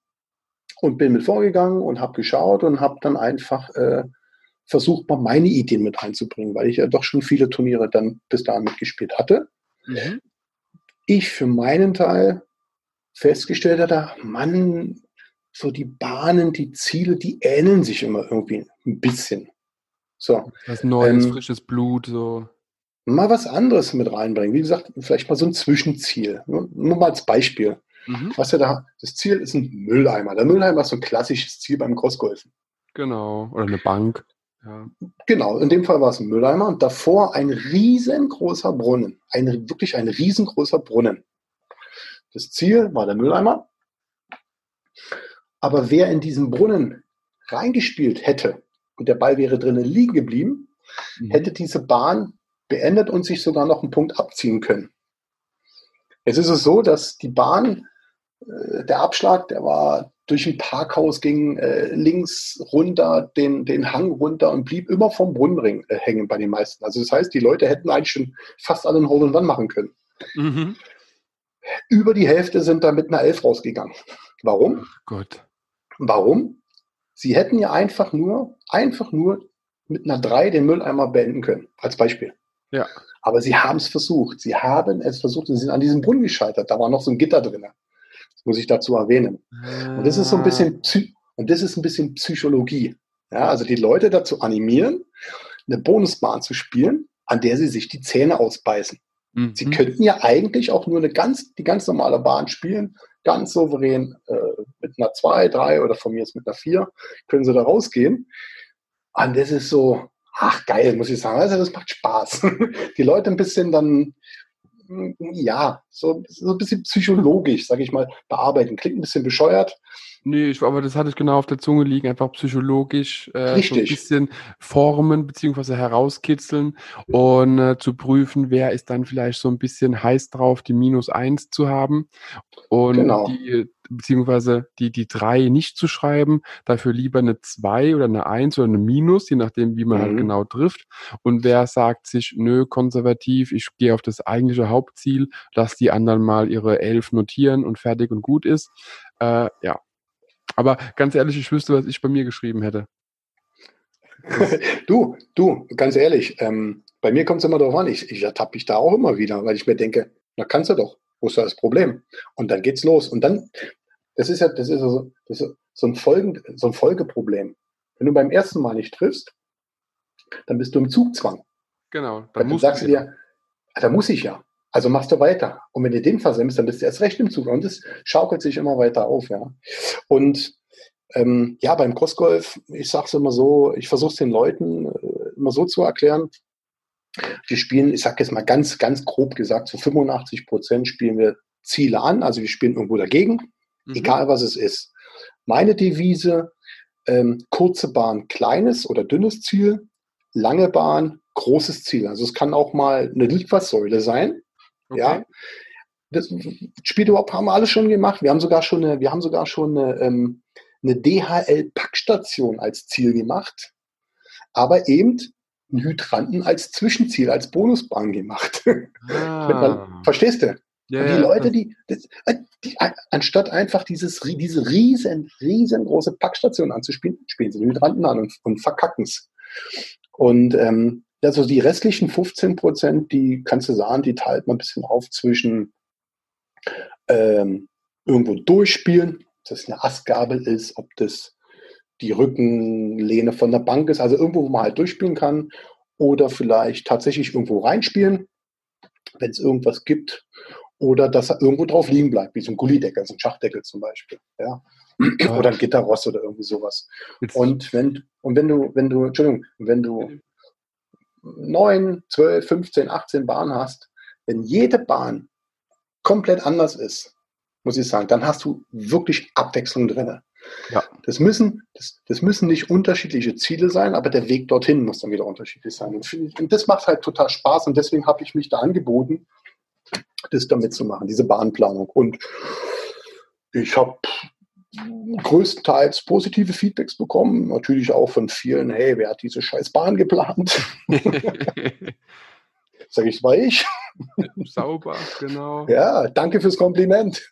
und bin mit vorgegangen und habe geschaut und habe dann einfach äh, versucht, mal meine Ideen mit einzubringen, weil ich ja doch schon viele Turniere dann bis dahin mitgespielt hatte. Mhm. Ich für meinen Teil festgestellt hatte, Mann, so die Bahnen, die Ziele, die ähneln sich immer irgendwie ein bisschen. So. Das neues, ähm, frisches Blut, so. Mal was anderes mit reinbringen. Wie gesagt, vielleicht mal so ein Zwischenziel. Nur, nur mal als Beispiel. Mhm. Was ja da, das Ziel ist ein Mülleimer. Der Mülleimer ist so ein klassisches Ziel beim Crossgolfen. Genau. Oder eine Bank. Ja. Genau, in dem Fall war es ein Mülleimer und davor ein riesengroßer Brunnen. Ein, wirklich ein riesengroßer Brunnen. Das Ziel war der Mülleimer. Aber wer in diesen Brunnen reingespielt hätte und der Ball wäre drinnen liegen geblieben, mhm. hätte diese Bahn beendet und sich sogar noch einen Punkt abziehen können. Jetzt ist es so, dass die Bahn, äh, der Abschlag, der war durch ein Parkhaus, ging äh, links runter, den, den Hang runter und blieb immer vom Brunnenring äh, hängen bei den meisten. Also das heißt, die Leute hätten eigentlich schon fast alle einen Hole in One machen können. Mhm. Über die Hälfte sind da mit einer Elf rausgegangen. Warum? Oh Gott. Warum? Sie hätten ja einfach nur, einfach nur mit einer 3 den Mülleimer beenden können, als Beispiel. Ja. Aber sie haben es versucht. Sie haben es versucht und sind an diesem Brunnen gescheitert. Da war noch so ein Gitter drin. Das muss ich dazu erwähnen. Und das ist so ein bisschen, und das ist ein bisschen Psychologie. Ja, also die Leute dazu animieren, eine Bonusbahn zu spielen, an der sie sich die Zähne ausbeißen. Mhm. Sie könnten ja eigentlich auch nur eine ganz, die ganz normale Bahn spielen, ganz souverän äh, mit einer 2, 3 oder von mir jetzt mit einer 4, können sie da rausgehen. Und das ist so, ach geil, muss ich sagen. Also das macht Spaß. Die Leute ein bisschen dann, ja, so, so ein bisschen psychologisch, sage ich mal, bearbeiten. Klingt ein bisschen bescheuert, Nee, ich, aber das hatte ich genau auf der Zunge liegen, einfach psychologisch äh, so ein bisschen formen beziehungsweise herauskitzeln und äh, zu prüfen, wer ist dann vielleicht so ein bisschen heiß drauf, die Minus eins zu haben und genau. die, beziehungsweise die, die drei nicht zu schreiben, dafür lieber eine zwei oder eine eins oder eine Minus, je nachdem, wie man halt mhm. halt genau trifft. Und wer sagt sich, nö, konservativ, ich gehe auf das eigentliche Hauptziel, lass die anderen mal ihre elf notieren und fertig und gut ist. Äh, ja, aber ganz ehrlich, ich wüsste, was ich bei mir geschrieben hätte. du, du, ganz ehrlich, ähm, bei mir kommt es immer darauf an, ich, ich ertappe mich da auch immer wieder, weil ich mir denke, na kannst du doch, wo ist da das Problem? Und dann geht's los. Und dann, das ist ja, das ist so, das ist so ein, Folgen, so ein Folgeproblem. Wenn du beim ersten Mal nicht triffst, dann bist du im Zugzwang. Genau. Dann, dann sagst du dir, ah, da muss ich ja. Also machst du weiter. Und wenn du den versemmst, dann bist du erst recht im Zug. Und das schaukelt sich immer weiter auf, ja. Und ähm, ja, beim Crossgolf, ich sage es immer so, ich versuche es den Leuten äh, immer so zu erklären. Wir spielen, ich sage jetzt mal ganz, ganz grob gesagt, zu 85 Prozent spielen wir Ziele an. Also wir spielen irgendwo dagegen, mhm. egal was es ist. Meine Devise, ähm, kurze Bahn, kleines oder dünnes Ziel, lange Bahn, großes Ziel. Also es kann auch mal eine Litfaßsäule sein. Okay. Ja. Das Spiel überhaupt haben wir alles schon gemacht. Wir haben sogar schon eine, wir haben sogar schon eine, ähm, eine DHL-Packstation als Ziel gemacht, aber eben einen Hydranten als Zwischenziel, als Bonusbahn gemacht. Ah. verstehst du? Ja, die Leute, die, das, äh, die, anstatt einfach dieses, diese riesen, riesengroße Packstation anzuspielen, spielen sie den Hydranten an und, und verkacken es. Und ähm, also die restlichen 15 Prozent, die kannst du sagen, die teilt man ein bisschen auf zwischen ähm, irgendwo durchspielen, ob das eine Astgabel ist, ob das die Rückenlehne von der Bank ist, also irgendwo, wo man halt durchspielen kann oder vielleicht tatsächlich irgendwo reinspielen, wenn es irgendwas gibt oder dass er irgendwo drauf liegen bleibt, wie so ein Gullideckel, so ein Schachdeckel zum Beispiel, ja. oder ein Gitterrost oder irgendwie sowas. Und wenn, und wenn du, wenn du, Entschuldigung, wenn du 9, 12, 15, 18 Bahnen hast, wenn jede Bahn komplett anders ist, muss ich sagen, dann hast du wirklich Abwechslung drin. Ja. Das, müssen, das, das, müssen nicht unterschiedliche Ziele sein, aber der Weg dorthin muss dann wieder unterschiedlich sein. Und, und das macht halt total Spaß und deswegen habe ich mich da angeboten, das damit zu machen, diese Bahnplanung. Und ich habe größtenteils positive Feedbacks bekommen. Natürlich auch von vielen, hey, wer hat diese scheiß Bahn geplant? Sag ich, war ich. Sauber, genau. Ja, danke fürs Kompliment.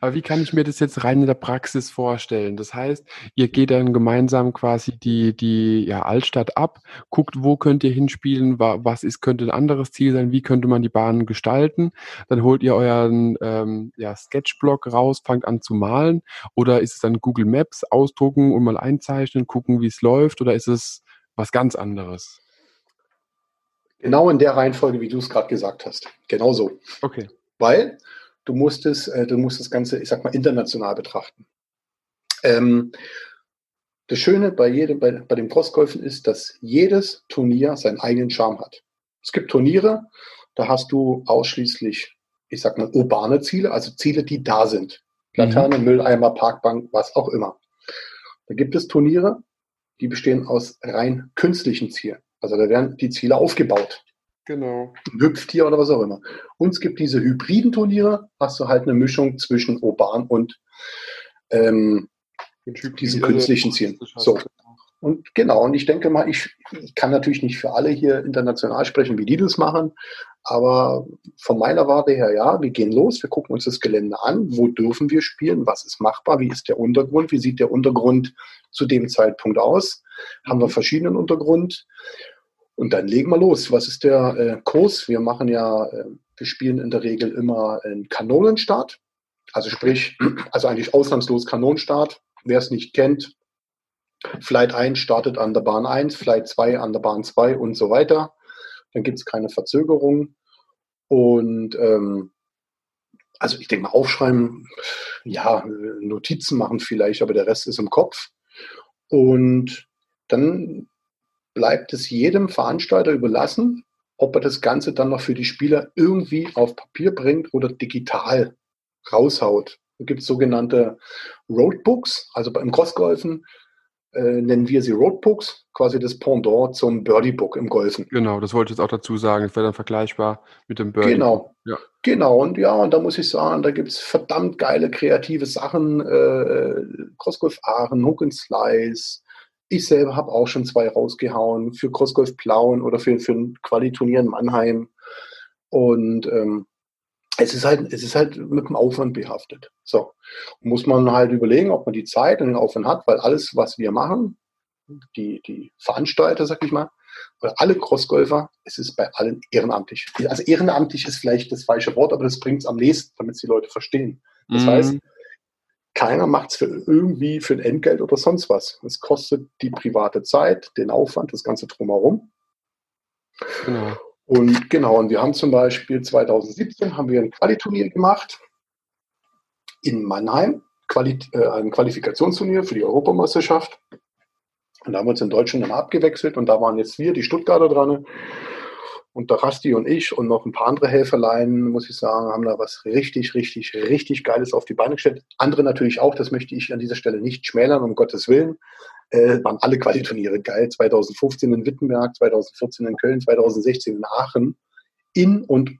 Aber wie kann ich mir das jetzt rein in der Praxis vorstellen? Das heißt, ihr geht dann gemeinsam quasi die, die ja, Altstadt ab, guckt, wo könnt ihr hinspielen, was ist, könnte ein anderes Ziel sein, wie könnte man die Bahnen gestalten. Dann holt ihr euren ähm, ja, Sketchblock raus, fangt an zu malen. Oder ist es dann Google Maps ausdrucken und mal einzeichnen, gucken, wie es läuft? Oder ist es was ganz anderes. Genau in der Reihenfolge, wie du es gerade gesagt hast. Genau so. Okay. Weil du musst, es, äh, du musst das Ganze, ich sag mal, international betrachten. Ähm, das Schöne bei, jedem, bei, bei dem Crossgolfen ist, dass jedes Turnier seinen eigenen Charme hat. Es gibt Turniere, da hast du ausschließlich, ich sag mal, urbane Ziele, also Ziele, die da sind. Laterne, mhm. Mülleimer, Parkbank, was auch immer. Da gibt es Turniere, die bestehen aus rein künstlichen Zielen. Also da werden die Ziele aufgebaut. Genau. Ein Hüpftier oder was auch immer. Und es gibt diese hybriden Turniere, hast du halt eine Mischung zwischen urban und ähm, diesen künstlichen Zielen. So. Und genau, und ich denke mal, ich, ich kann natürlich nicht für alle hier international sprechen, wie die das machen, aber von meiner Warte her, ja, wir gehen los, wir gucken uns das Gelände an, wo dürfen wir spielen, was ist machbar, wie ist der Untergrund, wie sieht der Untergrund zu dem Zeitpunkt aus, haben wir verschiedenen Untergrund und dann legen wir los. Was ist der äh, Kurs? Wir machen ja, äh, wir spielen in der Regel immer einen Kanonenstart, also sprich, also eigentlich ausnahmslos Kanonenstart. Wer es nicht kennt, Flight 1 startet an der Bahn 1, Flight 2 an der Bahn 2 und so weiter. Dann gibt es keine Verzögerung. Und ähm, also ich denke mal, aufschreiben, ja, Notizen machen vielleicht, aber der Rest ist im Kopf. Und dann bleibt es jedem Veranstalter überlassen, ob er das Ganze dann noch für die Spieler irgendwie auf Papier bringt oder digital raushaut. Da gibt es sogenannte Roadbooks, also beim Crossgolfen äh, nennen wir sie Roadbooks, quasi das Pendant zum Birdie-Book im Golfen. Genau, das wollte ich jetzt auch dazu sagen. Es wäre dann vergleichbar mit dem Birdie. Genau. Ja. Genau, und ja, und da muss ich sagen, da gibt es verdammt geile kreative Sachen. Äh, Crossgolf Aachen, Hook and Slice. Ich selber habe auch schon zwei rausgehauen für Crossgolf Plauen oder für, für ein Qualiturnier in Mannheim. Und ähm, es ist halt, es ist halt mit dem Aufwand behaftet. So. Muss man halt überlegen, ob man die Zeit und den Aufwand hat, weil alles, was wir machen, die, die Veranstalter, sag ich mal, oder alle Crossgolfer, es ist bei allen ehrenamtlich. Also ehrenamtlich ist vielleicht das falsche Wort, aber das bringt es am nächsten, damit es die Leute verstehen. Das mhm. heißt, keiner macht es für irgendwie für ein Entgelt oder sonst was. Es kostet die private Zeit, den Aufwand, das Ganze drumherum. Genau. Und genau, und wir haben zum Beispiel 2017 haben wir ein Qualiturnier gemacht in Mannheim, Quali äh, ein Qualifikationsturnier für die Europameisterschaft. Und da haben wir uns in Deutschland dann abgewechselt und da waren jetzt wir, die Stuttgarter dran. Und der Rasti und ich und noch ein paar andere Helferlein, muss ich sagen, haben da was richtig, richtig, richtig Geiles auf die Beine gestellt. Andere natürlich auch, das möchte ich an dieser Stelle nicht schmälern, um Gottes Willen äh, waren alle Qualiturniere geil. 2015 in Wittenberg, 2014 in Köln, 2016 in Aachen. In und,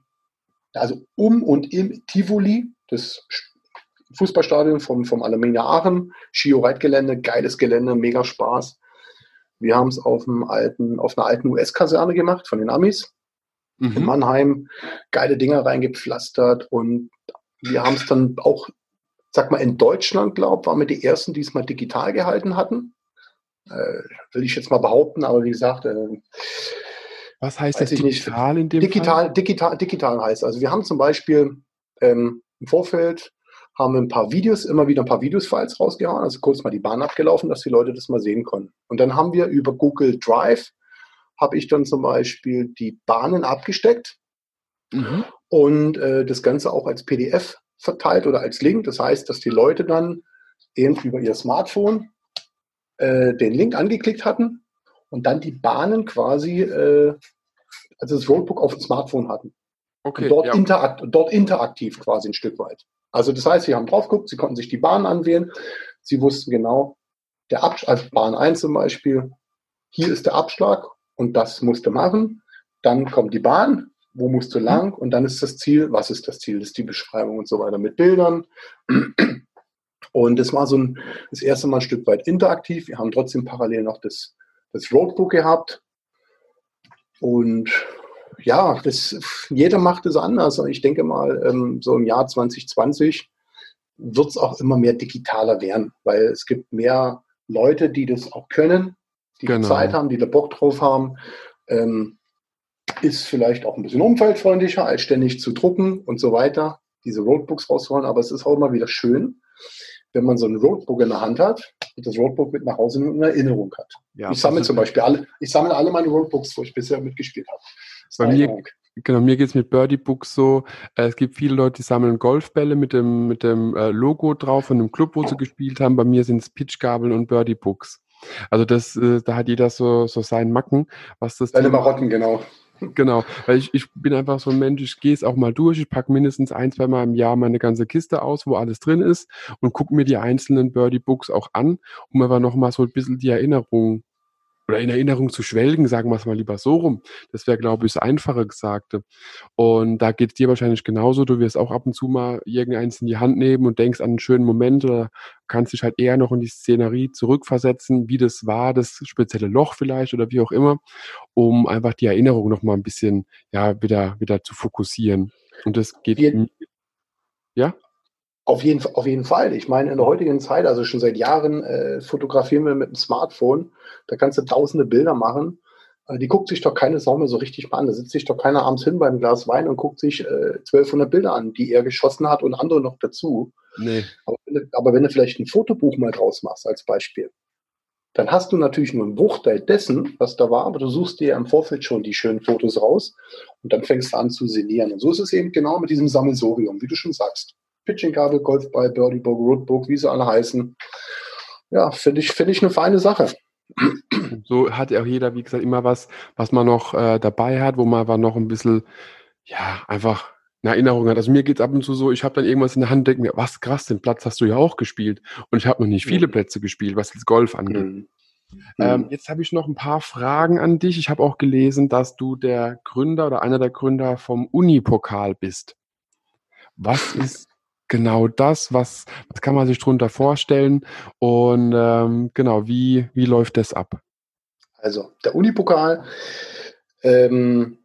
also um und im Tivoli, das Fußballstadion vom, vom Alemannia Aachen, Skio-Reitgelände, geiles Gelände, mega Spaß. Wir haben es auf, auf einer alten US-Kaserne gemacht von den Amis mhm. in Mannheim. Geile Dinger reingepflastert und wir haben es dann auch, sag mal, in Deutschland, glaube ich, waren wir die ersten, die es mal digital gehalten hatten. Äh, will ich jetzt mal behaupten, aber wie gesagt, äh, was heißt das digital nicht. in dem digital, Fall? Digital, digital heißt. Also wir haben zum Beispiel ähm, im Vorfeld haben wir ein paar Videos, immer wieder ein paar Videos-Files rausgehauen, also kurz mal die Bahn abgelaufen, dass die Leute das mal sehen konnten. Und dann haben wir über Google Drive, habe ich dann zum Beispiel die Bahnen abgesteckt mhm. und äh, das Ganze auch als PDF verteilt oder als Link. Das heißt, dass die Leute dann eben über ihr Smartphone äh, den Link angeklickt hatten und dann die Bahnen quasi, äh, also das Roadbook auf dem Smartphone hatten. Okay, und dort, ja. interakt, dort interaktiv quasi ein Stück weit. Also das heißt, sie haben drauf geguckt, sie konnten sich die Bahn anwählen, sie wussten genau, der Abschlag, also Bahn 1 zum Beispiel, hier ist der Abschlag und das musste machen. Dann kommt die Bahn, wo musst du lang und dann ist das Ziel, was ist das Ziel, das ist die Beschreibung und so weiter mit Bildern. Und es war so ein, das erste Mal ein Stück weit interaktiv. Wir haben trotzdem parallel noch das, das Roadbook gehabt. Und ja, das, jeder macht es anders. Und ich denke mal, ähm, so im Jahr 2020 wird es auch immer mehr digitaler werden, weil es gibt mehr Leute, die das auch können, die genau. Zeit haben, die da Bock drauf haben. Ähm, ist vielleicht auch ein bisschen umweltfreundlicher, als ständig zu drucken und so weiter, diese Roadbooks rausholen, aber es ist auch immer wieder schön, wenn man so ein Roadbook in der Hand hat und das Roadbook mit nach Hause nimmt und eine Erinnerung hat. Ja, ich sammle zum Beispiel alle, ich sammle alle meine Roadbooks, wo ich bisher mitgespielt habe. Bei mir, genau, mir geht es mit Birdie Books so, äh, es gibt viele Leute, die sammeln Golfbälle mit dem, mit dem äh, Logo drauf von dem Club, wo sie gespielt haben. Bei mir sind es Pitchgabeln und Birdie Books. Also das, äh, da hat jeder so, so seinen Macken, was das. Deine Marotten, genau. Genau, weil ich, ich bin einfach so ein Mensch, ich gehe es auch mal durch, ich packe mindestens ein, zwei Mal im Jahr meine ganze Kiste aus, wo alles drin ist und gucke mir die einzelnen Birdie Books auch an, um einfach nochmal so ein bisschen die Erinnerung oder in Erinnerung zu schwelgen, sagen wir es mal lieber so rum. Das wäre, glaube ich, das Einfache Gesagte. Und da geht es dir wahrscheinlich genauso. Du wirst auch ab und zu mal irgendeins in die Hand nehmen und denkst an einen schönen Moment oder kannst dich halt eher noch in die Szenerie zurückversetzen, wie das war, das spezielle Loch vielleicht oder wie auch immer, um einfach die Erinnerung noch mal ein bisschen, ja, wieder, wieder zu fokussieren. Und das geht, Wir, ja? Auf jeden, auf jeden Fall. Ich meine, in der heutigen Zeit, also schon seit Jahren, äh, fotografieren wir mit dem Smartphone. Da kannst du tausende Bilder machen. Äh, die guckt sich doch keine Sau mehr so richtig mal an. Da sitzt sich doch keiner abends hin beim Glas Wein und guckt sich äh, 1200 Bilder an, die er geschossen hat und andere noch dazu. Nee. Aber, wenn du, aber wenn du vielleicht ein Fotobuch mal draus machst als Beispiel, dann hast du natürlich nur einen Bruchteil dessen, was da war, aber du suchst dir im Vorfeld schon die schönen Fotos raus und dann fängst du an zu sinnieren. Und so ist es eben genau mit diesem Sammelsorium, wie du schon sagst. Pitching-Kabel, Golfball, Birdie-Book, Rootbook, wie sie alle heißen. Ja, finde ich, finde ich eine feine Sache. So hat ja auch jeder, wie gesagt, immer was, was man noch äh, dabei hat, wo man aber noch ein bisschen, ja, einfach eine Erinnerung hat. Also mir geht es ab und zu so, ich habe dann irgendwas in der Hand, denke mir, was krass, den Platz hast du ja auch gespielt. Und ich habe noch nicht viele mhm. Plätze gespielt, was das Golf angeht. Mhm. Ähm, mhm. jetzt habe ich noch ein paar Fragen an dich. Ich habe auch gelesen, dass du der Gründer oder einer der Gründer vom Unipokal bist. Was ist genau das? Was, was kann man sich darunter vorstellen? Und ähm, genau, wie, wie läuft das ab? Also, der Unipokal, ähm,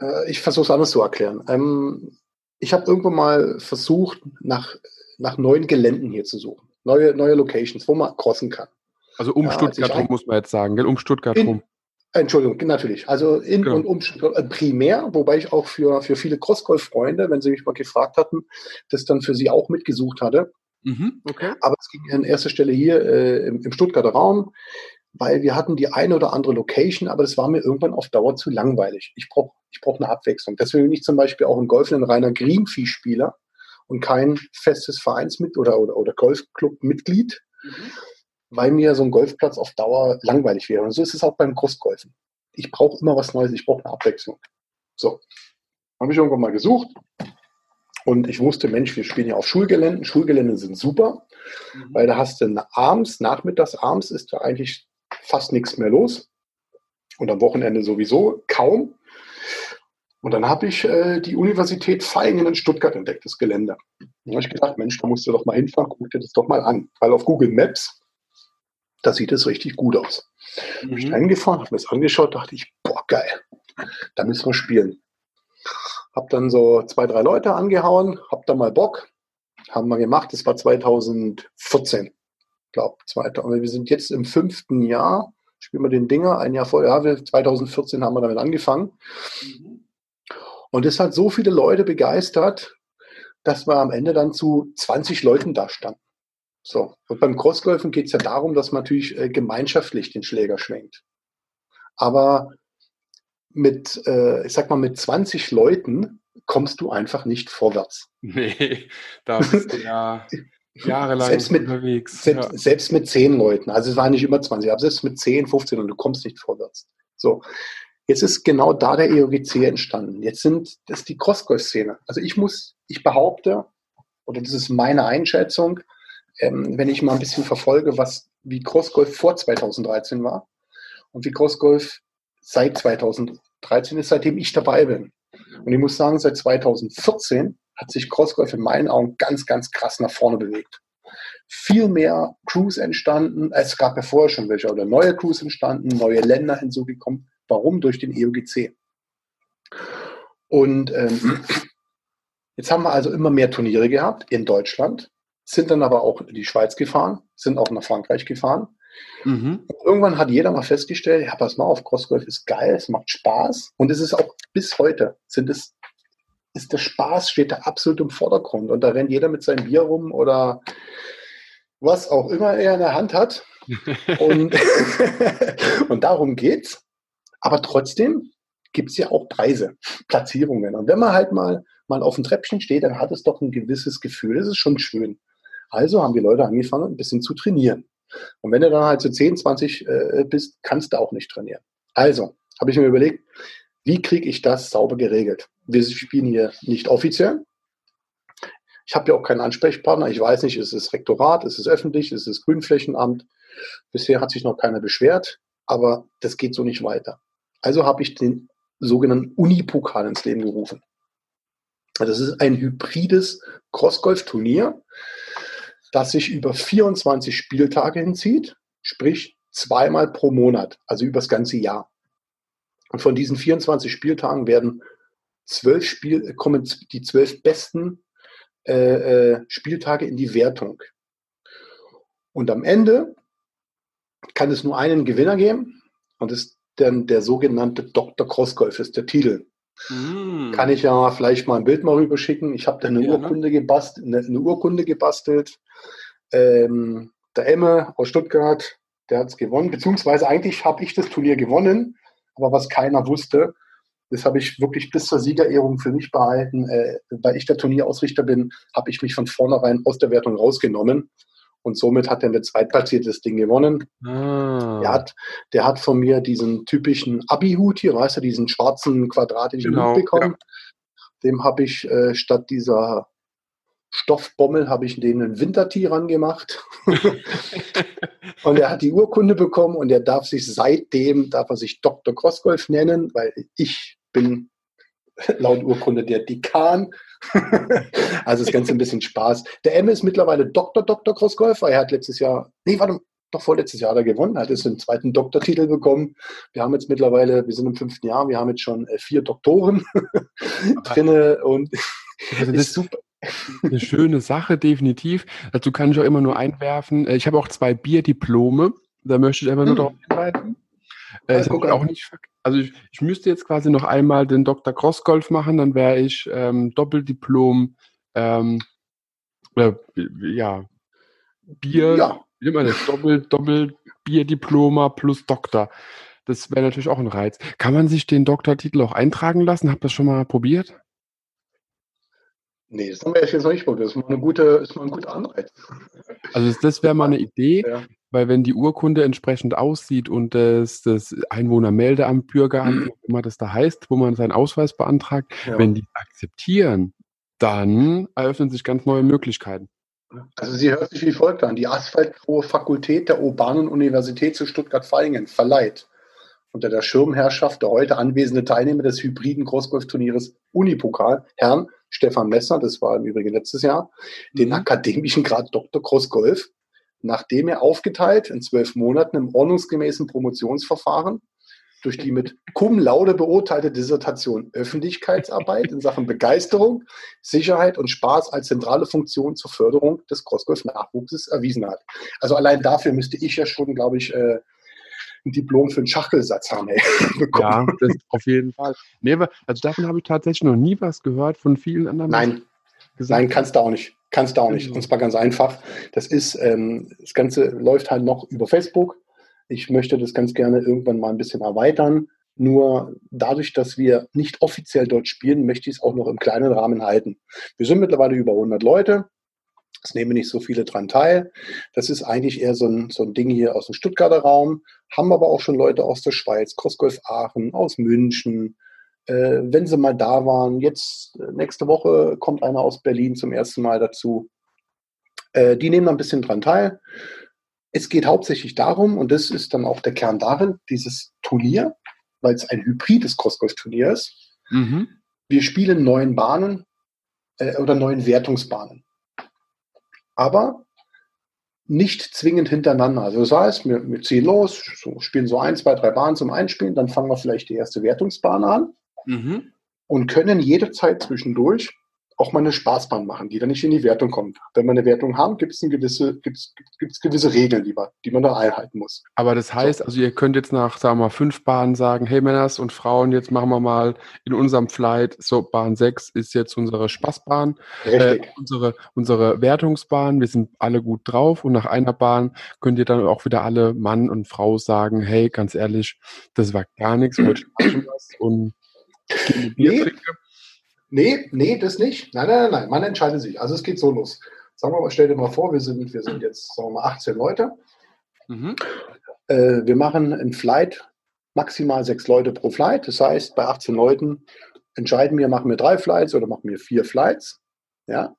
äh, ich versuche es anders zu erklären. Ähm, ich habe irgendwann mal versucht, nach, nach neuen Geländen hier zu suchen. Neue, neue Locations, wo man crossen kann. Also um ja, Stuttgart rum, muss man jetzt sagen, gell? um Stuttgart in, rum. Entschuldigung, natürlich. Also in genau. und um primär, wobei ich auch für, für viele Crossgolf-Freunde, wenn sie mich mal gefragt hatten, das dann für sie auch mitgesucht hatte. Mhm, okay. Aber es ging an erster Stelle hier äh, im, im Stuttgarter Raum, weil wir hatten die eine oder andere Location, aber das war mir irgendwann auf Dauer zu langweilig. Ich brauche ich brauch eine Abwechslung. Deswegen bin ich zum Beispiel auch im Golf ein reiner Greenfee-Spieler und kein festes Vereinsmitglied oder, oder, oder Golfclub-Mitglied. Mhm weil mir so ein Golfplatz auf Dauer langweilig wäre. Und so ist es auch beim Großgolfen. Ich brauche immer was Neues, ich brauche eine Abwechslung. So, habe ich irgendwann mal gesucht und ich wusste, Mensch, wir spielen ja auf Schulgeländen. Schulgelände sind super, mhm. weil da hast du abends, nachmittags, abends ist da eigentlich fast nichts mehr los. Und am Wochenende sowieso kaum. Und dann habe ich äh, die Universität Feingen in Stuttgart entdeckt, das Gelände. Da habe ich gedacht, Mensch, da musst du doch mal hinfahren, guck dir das doch mal an. Weil auf Google Maps da sieht es richtig gut aus. Mhm. Bin ich hingefahren, habe mir das angeschaut, dachte ich, boah, geil, da müssen wir spielen. Hab dann so zwei, drei Leute angehauen, hab da mal Bock, haben wir gemacht, das war 2014, glaube. Wir sind jetzt im fünften Jahr, spielen wir den Dinger, ein Jahr vorher, ja, 2014 haben wir damit angefangen. Mhm. Und es hat so viele Leute begeistert, dass wir am Ende dann zu 20 Leuten da standen. So. Und beim Crossgolfen geht es ja darum, dass man natürlich äh, gemeinschaftlich den Schläger schwenkt. Aber mit, äh, ich sag mal, mit 20 Leuten kommst du einfach nicht vorwärts. Nee, da bist du ja jahrelang selbst mit, unterwegs. Selbst, ja. selbst, mit 10 Leuten, also es waren nicht immer 20, aber selbst mit 10, 15 und du kommst nicht vorwärts. So. Jetzt ist genau da der EOGC entstanden. Jetzt sind das die Crossgolf-Szene. Also ich muss, ich behaupte, oder das ist meine Einschätzung, ähm, wenn ich mal ein bisschen verfolge, was wie Crossgolf vor 2013 war und wie Crossgolf seit 2013 ist, seitdem ich dabei bin. Und ich muss sagen, seit 2014 hat sich Crossgolf in meinen Augen ganz, ganz krass nach vorne bewegt. Viel mehr Crews entstanden, es gab ja vorher schon welche, oder neue Crews entstanden, neue Länder hinzugekommen. Warum? Durch den EOGC. Und ähm, jetzt haben wir also immer mehr Turniere gehabt in Deutschland sind dann aber auch in die Schweiz gefahren, sind auch nach Frankreich gefahren. Mhm. Irgendwann hat jeder mal festgestellt, ja, pass mal auf, Crossgolf ist geil, es macht Spaß und es ist auch bis heute sind es ist der Spaß, steht da absolut im Vordergrund. Und da rennt jeder mit seinem Bier rum oder was auch immer er in der Hand hat. und, und darum geht's. Aber trotzdem gibt es ja auch Preise, Platzierungen. Und wenn man halt mal, mal auf dem Treppchen steht, dann hat es doch ein gewisses Gefühl. Das ist schon schön. Also haben die Leute angefangen, ein bisschen zu trainieren. Und wenn du dann halt so 10, 20 äh, bist, kannst du auch nicht trainieren. Also habe ich mir überlegt, wie kriege ich das sauber geregelt? Wir spielen hier nicht offiziell. Ich habe ja auch keinen Ansprechpartner. Ich weiß nicht, ist es Rektorat, ist es öffentlich, ist es Grünflächenamt. Bisher hat sich noch keiner beschwert, aber das geht so nicht weiter. Also habe ich den sogenannten Unipokal ins Leben gerufen. Das ist ein hybrides Crossgolf-Turnier, das sich über 24 Spieltage hinzieht, sprich zweimal pro Monat, also über das ganze Jahr. Und von diesen 24 Spieltagen werden zwölf Spiel, kommen die zwölf besten äh, äh, Spieltage in die Wertung. Und am Ende kann es nur einen Gewinner geben und ist dann der sogenannte Dr. Crossgolf ist der Titel. Mm. Kann ich ja vielleicht mal ein Bild mal rüberschicken. Ich habe da eine, ja, Urkunde, ne? gebastelt, eine, eine, Urkunde gebastelt. Ähm, der Emme aus Stuttgart, der hat es gewonnen. Beziehungsweise eigentlich habe ich das Turnier gewonnen aber was keiner wusste, das habe ich wirklich bis zur Siegerehrung für mich behalten. Äh, weil ich der Turnierausrichter bin, habe ich mich von vornherein aus der Wertung rausgenommen. Und somit hat dann der Zweitplatzierte das Ding gewonnen. Ah. Der, hat, der hat von mir diesen typischen Abi-Hut hier, weißt du, diesen schwarzen quadratischen genau, Hut bekommen. Ja. Dem habe ich äh, statt dieser Stoffbommel habe ich denen einen Wintertee gemacht. und er hat die Urkunde bekommen und er darf sich seitdem, darf er sich Dr. Crossgolf nennen, weil ich bin laut Urkunde der Dekan. also das Ganze ein bisschen Spaß. Der M ist mittlerweile Dr. Dr. Crossgolfer. Er hat letztes Jahr, nee, warte, doch vorletztes Jahr er gewonnen, hat jetzt einen zweiten Doktortitel bekommen. Wir haben jetzt mittlerweile, wir sind im fünften Jahr, wir haben jetzt schon äh, vier Doktoren drinne und also das ist super. Eine schöne Sache, definitiv. Dazu kann ich auch immer nur einwerfen. Äh, ich habe auch zwei Bierdiplome. Da möchte ich einfach nur hm. darauf hinweisen. Äh, ich auch nicht, also ich, ich, müsste jetzt quasi noch einmal den Dr. Crossgolf machen, dann wäre ich ähm, Doppeldiplom, ähm, äh, ja, Bier, ja. wie nennt man das? Doppel, Doppel Bierdiploma plus Doktor. Das wäre natürlich auch ein Reiz. Kann man sich den Doktortitel auch eintragen lassen? Habt ihr das schon mal probiert? Nee, das haben wir jetzt noch nicht probiert. Das ist mal, eine gute, ist mal ein guter Anreiz. Also das wäre mal eine Idee, ja. Weil wenn die Urkunde entsprechend aussieht und das, das Einwohnermeldeamt, Bürgeramt, mhm. wie immer das da heißt, wo man seinen Ausweis beantragt, ja. wenn die akzeptieren, dann eröffnen sich ganz neue Möglichkeiten. Also sie hört sich wie folgt an. Die Asphaltgraue Fakultät der Urbanen Universität zu Stuttgart-Vaihingen verleiht unter der Schirmherrschaft der heute anwesende Teilnehmer des hybriden Großgolfturnieres Unipokal, Herrn Stefan Messer, das war im Übrigen letztes Jahr, den mhm. akademischen Grad Dr. Großgolf, nachdem er aufgeteilt in zwölf Monaten im ordnungsgemäßen Promotionsverfahren durch die mit cum laude beurteilte Dissertation Öffentlichkeitsarbeit in Sachen Begeisterung, Sicherheit und Spaß als zentrale Funktion zur Förderung des Crossgolf-Nachwuchses erwiesen hat. Also allein dafür müsste ich ja schon, glaube ich, äh, ein Diplom für einen Schachelsatz haben, ey, bekommen. Ja, auf jeden Fall. Nee, also davon habe ich tatsächlich noch nie was gehört von vielen anderen. Nein, Nein, kannst du auch nicht. Kannst du auch nicht. Genau. Und zwar ganz einfach. Das ist, ähm, das Ganze läuft halt noch über Facebook. Ich möchte das ganz gerne irgendwann mal ein bisschen erweitern. Nur dadurch, dass wir nicht offiziell dort spielen, möchte ich es auch noch im kleinen Rahmen halten. Wir sind mittlerweile über 100 Leute. Es nehmen nicht so viele dran teil. Das ist eigentlich eher so ein, so ein Ding hier aus dem Stuttgarter Raum. Haben aber auch schon Leute aus der Schweiz, Crossgolf Aachen, aus München. Äh, wenn sie mal da waren, jetzt äh, nächste Woche kommt einer aus Berlin zum ersten Mal dazu. Äh, die nehmen da ein bisschen dran teil. Es geht hauptsächlich darum, und das ist dann auch der Kern darin, dieses Turnier, weil es ein hybrides Crossgolf-Turnier ist. Mhm. Wir spielen neun Bahnen äh, oder neun Wertungsbahnen aber nicht zwingend hintereinander. Also das heißt, wir, wir ziehen los, so, spielen so ein, zwei, drei Bahnen zum Einspielen, dann fangen wir vielleicht die erste Wertungsbahn an mhm. und können jederzeit zwischendurch auch mal eine Spaßbahn machen, die dann nicht in die Wertung kommt. Wenn wir eine Wertung haben, gibt es gewisse, gibt's, gibt's gewisse Regeln, die man, die man da einhalten muss. Aber das heißt, so. also ihr könnt jetzt nach, sagen wir mal, fünf Bahnen sagen, hey Männers und Frauen, jetzt machen wir mal in unserem Flight, so Bahn 6 ist jetzt unsere Spaßbahn, äh, unsere, unsere Wertungsbahn, wir sind alle gut drauf und nach einer Bahn könnt ihr dann auch wieder alle Mann und Frau sagen, hey, ganz ehrlich, das war gar nichts, heute und Bier nee. trinke. Nee, nee, das nicht. Nein, nein, nein, man entscheidet sich. Also es geht so los. Sagen wir mal, stell dir mal vor, wir sind, wir sind jetzt, sagen wir mal, 18 Leute. Mhm. Äh, wir machen ein Flight, maximal sechs Leute pro Flight. Das heißt, bei 18 Leuten entscheiden wir, machen wir drei Flights oder machen wir vier Flights. Ja.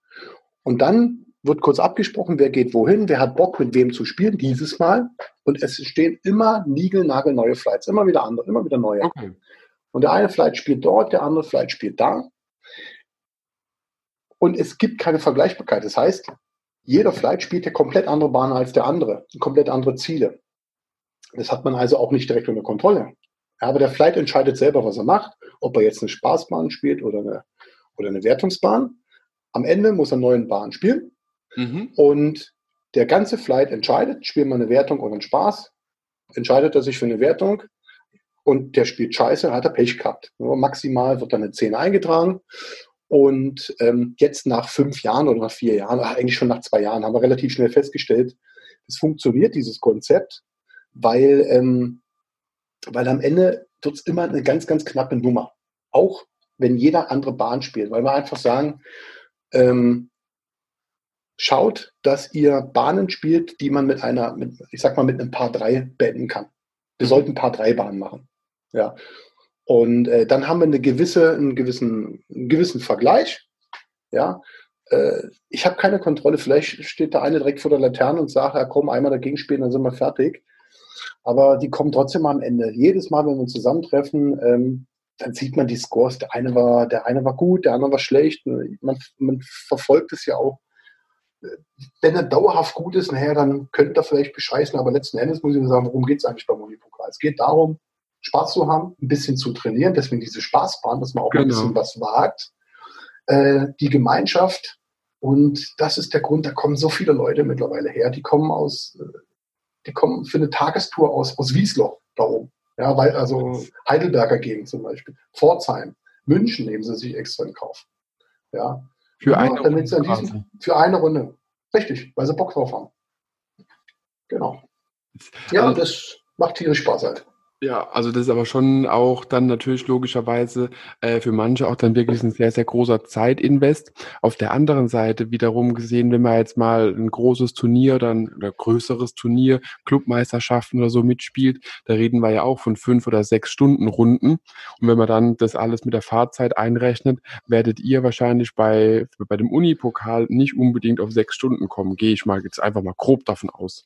Und dann wird kurz abgesprochen, wer geht wohin, wer hat Bock, mit wem zu spielen, dieses Mal. Und es stehen immer niegelnagelneue Flights, immer wieder andere, immer wieder neue. Okay. Und der eine Flight spielt dort, der andere Flight spielt da. Und es gibt keine Vergleichbarkeit. Das heißt, jeder Flight spielt ja komplett andere Bahnen als der andere, komplett andere Ziele. Das hat man also auch nicht direkt unter Kontrolle. Aber der Flight entscheidet selber, was er macht, ob er jetzt eine Spaßbahn spielt oder eine, oder eine Wertungsbahn. Am Ende muss er eine neue Bahn spielen. Mhm. Und der ganze Flight entscheidet, spielt man eine Wertung oder einen Spaß, entscheidet er sich für eine Wertung und der spielt scheiße, hat er Pech gehabt. Maximal wird dann eine 10 eingetragen und ähm, jetzt nach fünf Jahren oder nach vier Jahren, eigentlich schon nach zwei Jahren, haben wir relativ schnell festgestellt, es funktioniert, dieses Konzept, weil, ähm, weil am Ende wird es immer eine ganz, ganz knappe Nummer. Auch wenn jeder andere Bahn spielt, weil wir einfach sagen, ähm, schaut, dass ihr Bahnen spielt, die man mit einer, mit, ich sag mal, mit einem Paar drei beenden kann. Wir sollten ein Paar drei Bahnen machen. Ja. Und äh, dann haben wir eine gewisse, einen, gewissen, einen gewissen Vergleich. Ja, äh, ich habe keine Kontrolle. Vielleicht steht der eine direkt vor der Laterne und sagt, ja, komm, einmal dagegen spielen, dann sind wir fertig. Aber die kommen trotzdem am Ende. Jedes Mal, wenn wir uns zusammentreffen, ähm, dann sieht man die Scores. Der eine war, der eine war gut, der andere war schlecht. Man, man verfolgt es ja auch. Wenn er dauerhaft gut ist, nachher, dann könnte er vielleicht bescheißen, aber letzten Endes muss ich sagen, worum geht es eigentlich beim Unipokal? Es geht darum, Spaß zu haben, ein bisschen zu trainieren, deswegen diese Spaßbahn, dass man auch genau. ein bisschen was wagt. Äh, die Gemeinschaft und das ist der Grund, da kommen so viele Leute mittlerweile her, die kommen aus, äh, die kommen für eine Tagestour aus, aus Wiesloch da oben. Ja, weil, also Heidelberger Gegend zum Beispiel, Pforzheim, München nehmen sie sich extra in Kauf. Ja. Für eine, Runde diesem, für eine Runde. Richtig, weil sie Bock drauf haben. Genau. Ja, also, das macht tierisch Spaß halt. Ja, also das ist aber schon auch dann natürlich logischerweise äh, für manche auch dann wirklich ein sehr, sehr großer Zeitinvest. Auf der anderen Seite wiederum gesehen, wenn man jetzt mal ein großes Turnier ein oder größeres Turnier, Clubmeisterschaften oder so mitspielt, da reden wir ja auch von fünf oder sechs Stunden Runden. Und wenn man dann das alles mit der Fahrzeit einrechnet, werdet ihr wahrscheinlich bei, bei dem Unipokal nicht unbedingt auf sechs Stunden kommen. Gehe ich mal jetzt einfach mal grob davon aus.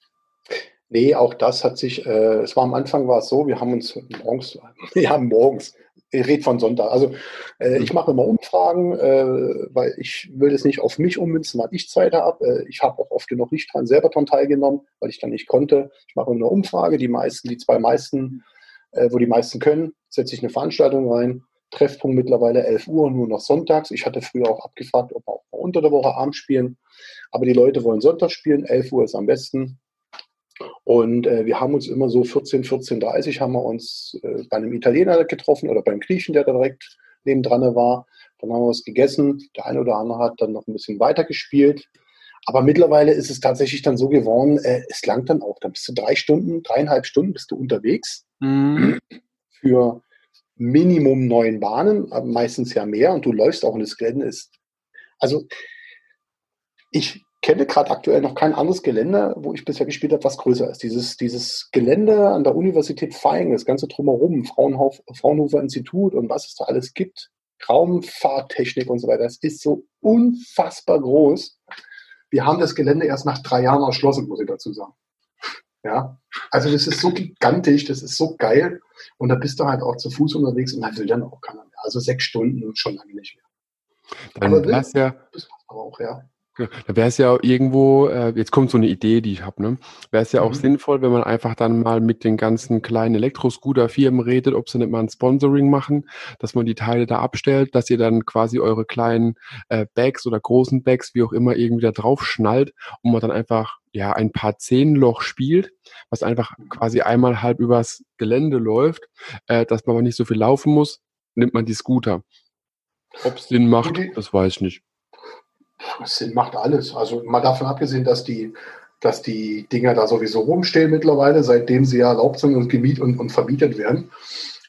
Nee, auch das hat sich, äh, es war am Anfang war es so, wir haben uns morgens, ja morgens, ich rede von Sonntag. Also äh, ich mache immer Umfragen, äh, weil ich will das nicht auf mich ummünzen, weil ich Zeit habe. Äh, ich habe auch oft genug nicht dran selber dran teilgenommen, weil ich dann nicht konnte. Ich mache immer eine Umfrage, die meisten, die zwei meisten, äh, wo die meisten können, setze ich eine Veranstaltung rein. Treffpunkt mittlerweile 11 Uhr, nur noch sonntags. Ich hatte früher auch abgefragt, ob wir auch unter der Woche abends spielen. Aber die Leute wollen Sonntag spielen, 11 Uhr ist am besten. Und äh, wir haben uns immer so 14, 14.30 haben wir uns äh, bei einem Italiener getroffen oder beim Griechen, der da direkt nebendran war. Dann haben wir was gegessen. Der eine oder andere hat dann noch ein bisschen weiter gespielt. Aber mittlerweile ist es tatsächlich dann so geworden, äh, es langt dann auch. Dann bist du drei Stunden, dreieinhalb Stunden bist du unterwegs mhm. für Minimum neun Bahnen, meistens ja mehr. Und du läufst auch und das Gelände ist. Also ich kenne gerade aktuell noch kein anderes Gelände, wo ich bisher gespielt habe, was größer ist. Dieses, dieses Gelände an der Universität Feing, das ganze drumherum, Fraunhof, Fraunhofer Institut und was es da alles gibt, Raumfahrttechnik und so weiter, das ist so unfassbar groß. Wir haben das Gelände erst nach drei Jahren erschlossen, muss ich dazu sagen. Ja, also das ist so gigantisch, das ist so geil. Und da bist du halt auch zu Fuß unterwegs und da will dann auch keiner mehr. Also sechs Stunden schon lange nicht mehr. Dann aber will, ja, das aber auch, ja. Da wäre es ja irgendwo, äh, jetzt kommt so eine Idee, die ich habe, ne? Wäre es ja auch Mhm. sinnvoll, wenn man einfach dann mal mit den ganzen kleinen Elektroscooter-Firmen redet, ob sie nicht mal ein Sponsoring machen, dass man die Teile da abstellt, dass ihr dann quasi eure kleinen äh, Bags oder großen Bags, wie auch immer, irgendwie da drauf schnallt und man dann einfach ja ein paar Zehnloch spielt, was einfach quasi einmal halb übers Gelände läuft, äh, dass man aber nicht so viel laufen muss, nimmt man die Scooter. Ob es Sinn macht, das weiß ich nicht. Sinn macht alles. Also mal davon abgesehen, dass die, dass die Dinger da sowieso rumstehen mittlerweile, seitdem sie ja erlaubt sind und gemiet und, und vermietet werden.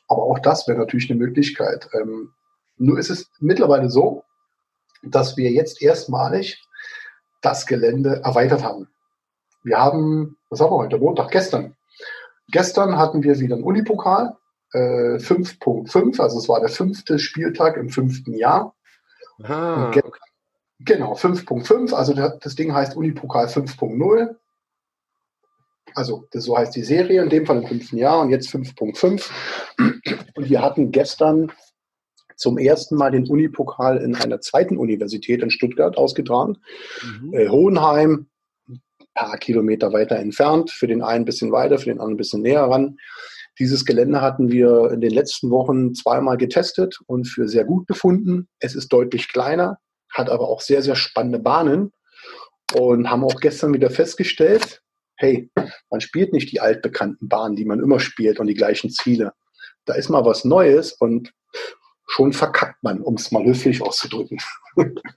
Aber auch das wäre natürlich eine Möglichkeit. Ähm, nur ist es mittlerweile so, dass wir jetzt erstmalig das Gelände erweitert haben. Wir haben, was haben wir heute? Montag, gestern. Gestern hatten wir wieder einen Unipokal, äh, 5.5, also es war der fünfte Spieltag im fünften Jahr. Ah, Und ge- Genau, 5.5, also das Ding heißt Unipokal 5.0. Also das, so heißt die Serie, in dem Fall im fünften Jahr und jetzt 5.5. Und wir hatten gestern zum ersten Mal den Unipokal in einer zweiten Universität in Stuttgart ausgetragen. Mhm. Äh, Hohenheim, ein paar Kilometer weiter entfernt, für den einen ein bisschen weiter, für den anderen ein bisschen näher ran. Dieses Gelände hatten wir in den letzten Wochen zweimal getestet und für sehr gut befunden. Es ist deutlich kleiner, hat aber auch sehr, sehr spannende Bahnen und haben auch gestern wieder festgestellt, hey, man spielt nicht die altbekannten Bahnen, die man immer spielt und die gleichen Ziele. Da ist mal was Neues und schon verkackt man, um es mal höflich auszudrücken.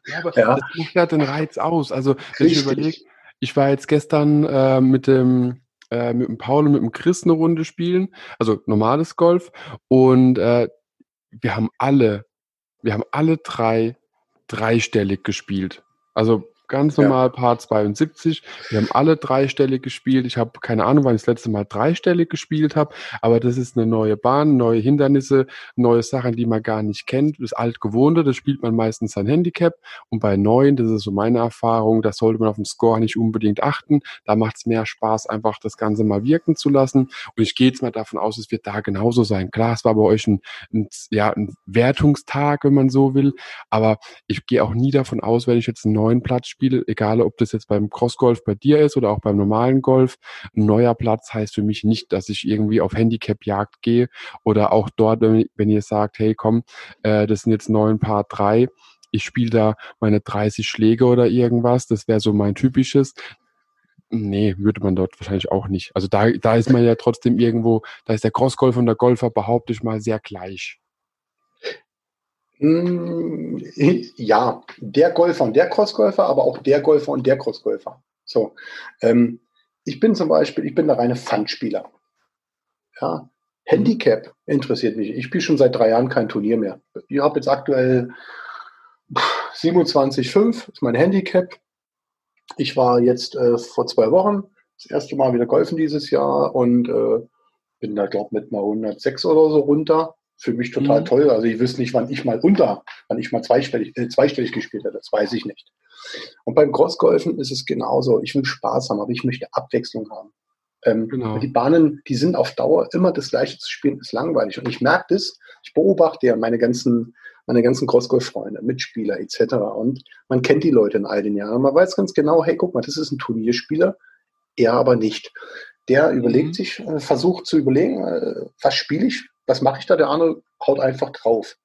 Ja, aber Ja. das macht ja den Reiz aus. Also, wenn ich Richtig. überlege, ich war jetzt gestern äh, mit dem äh, mit dem Paul und mit dem Chris eine Runde spielen, also normales Golf und äh, wir haben alle, wir haben alle drei dreistellig gespielt. Also ganz Ja. normal Paar 72. Wir haben alle dreistellig gespielt. Ich habe keine Ahnung, wann ich das letzte Mal dreistellig gespielt habe, aber das ist eine neue Bahn, neue Hindernisse, neue Sachen, die man gar nicht kennt. Das Altgewohnte, das spielt man meistens sein Handicap. Und bei neuen, das ist so meine Erfahrung, da sollte man auf den Score nicht unbedingt achten. Da macht es mehr Spaß, einfach das Ganze mal wirken zu lassen. Und ich gehe jetzt mal davon aus, es wird da genauso sein. Klar, es war bei euch ein, ein, ja, ein Wertungstag, wenn man so will. Aber ich gehe auch nie davon aus, wenn ich jetzt einen neuen Platz spiele, egal ob das jetzt beim Crossgolf bei dir ist oder auch beim normalen Golf. Ein neuer Platz heißt für mich nicht, dass ich irgendwie auf Handicap-Jagd gehe oder auch dort, wenn, wenn ihr sagt, hey komm, äh, das sind jetzt neun Paar drei, ich spiele da meine 30 Schläge oder irgendwas, das wäre so mein typisches. Nee, würde man dort wahrscheinlich auch nicht. Also da, da ist man ja trotzdem irgendwo, da ist der Crossgolf und der Golfer, behaupte ich mal, sehr gleich. Mm, Ja, der Golfer und der Crossgolfer, aber auch der Golfer und der Crossgolfer. So, ähm, ich bin zum Beispiel, ich bin der reine Fun-Spieler. Ja, Handicap interessiert mich. Ich spiele schon seit drei Jahren kein Turnier mehr. Ich habe jetzt aktuell 27,5 ist mein Handicap. Ich war jetzt äh, vor zwei Wochen das erste Mal wieder golfen dieses Jahr und äh, bin da, glaube mit mal 106 oder so runter. Für mich total Mhm. toll. Also ich wüsste nicht, wann ich mal unter, wann ich mal zweistellig, äh, zweistellig gespielt hätte. Das weiß ich nicht. Und beim Crossgolfen ist es genauso. Ich will Spaß haben, aber ich möchte Abwechslung haben. Ähm, Genau. Die Bahnen, die sind auf Dauer immer das Gleiche zu spielen, ist langweilig. Und ich merke das, ich beobachte ja meine ganzen, meine ganzen Crossgolf-Freunde, Mitspieler etc. Und man kennt die Leute in all den Jahren. Man weiß ganz genau, hey, guck mal, das ist ein Turnierspieler, er aber nicht. Der überlegt sich, äh, versucht zu überlegen, äh, was spiele ich, was mache ich da, der andere haut einfach drauf.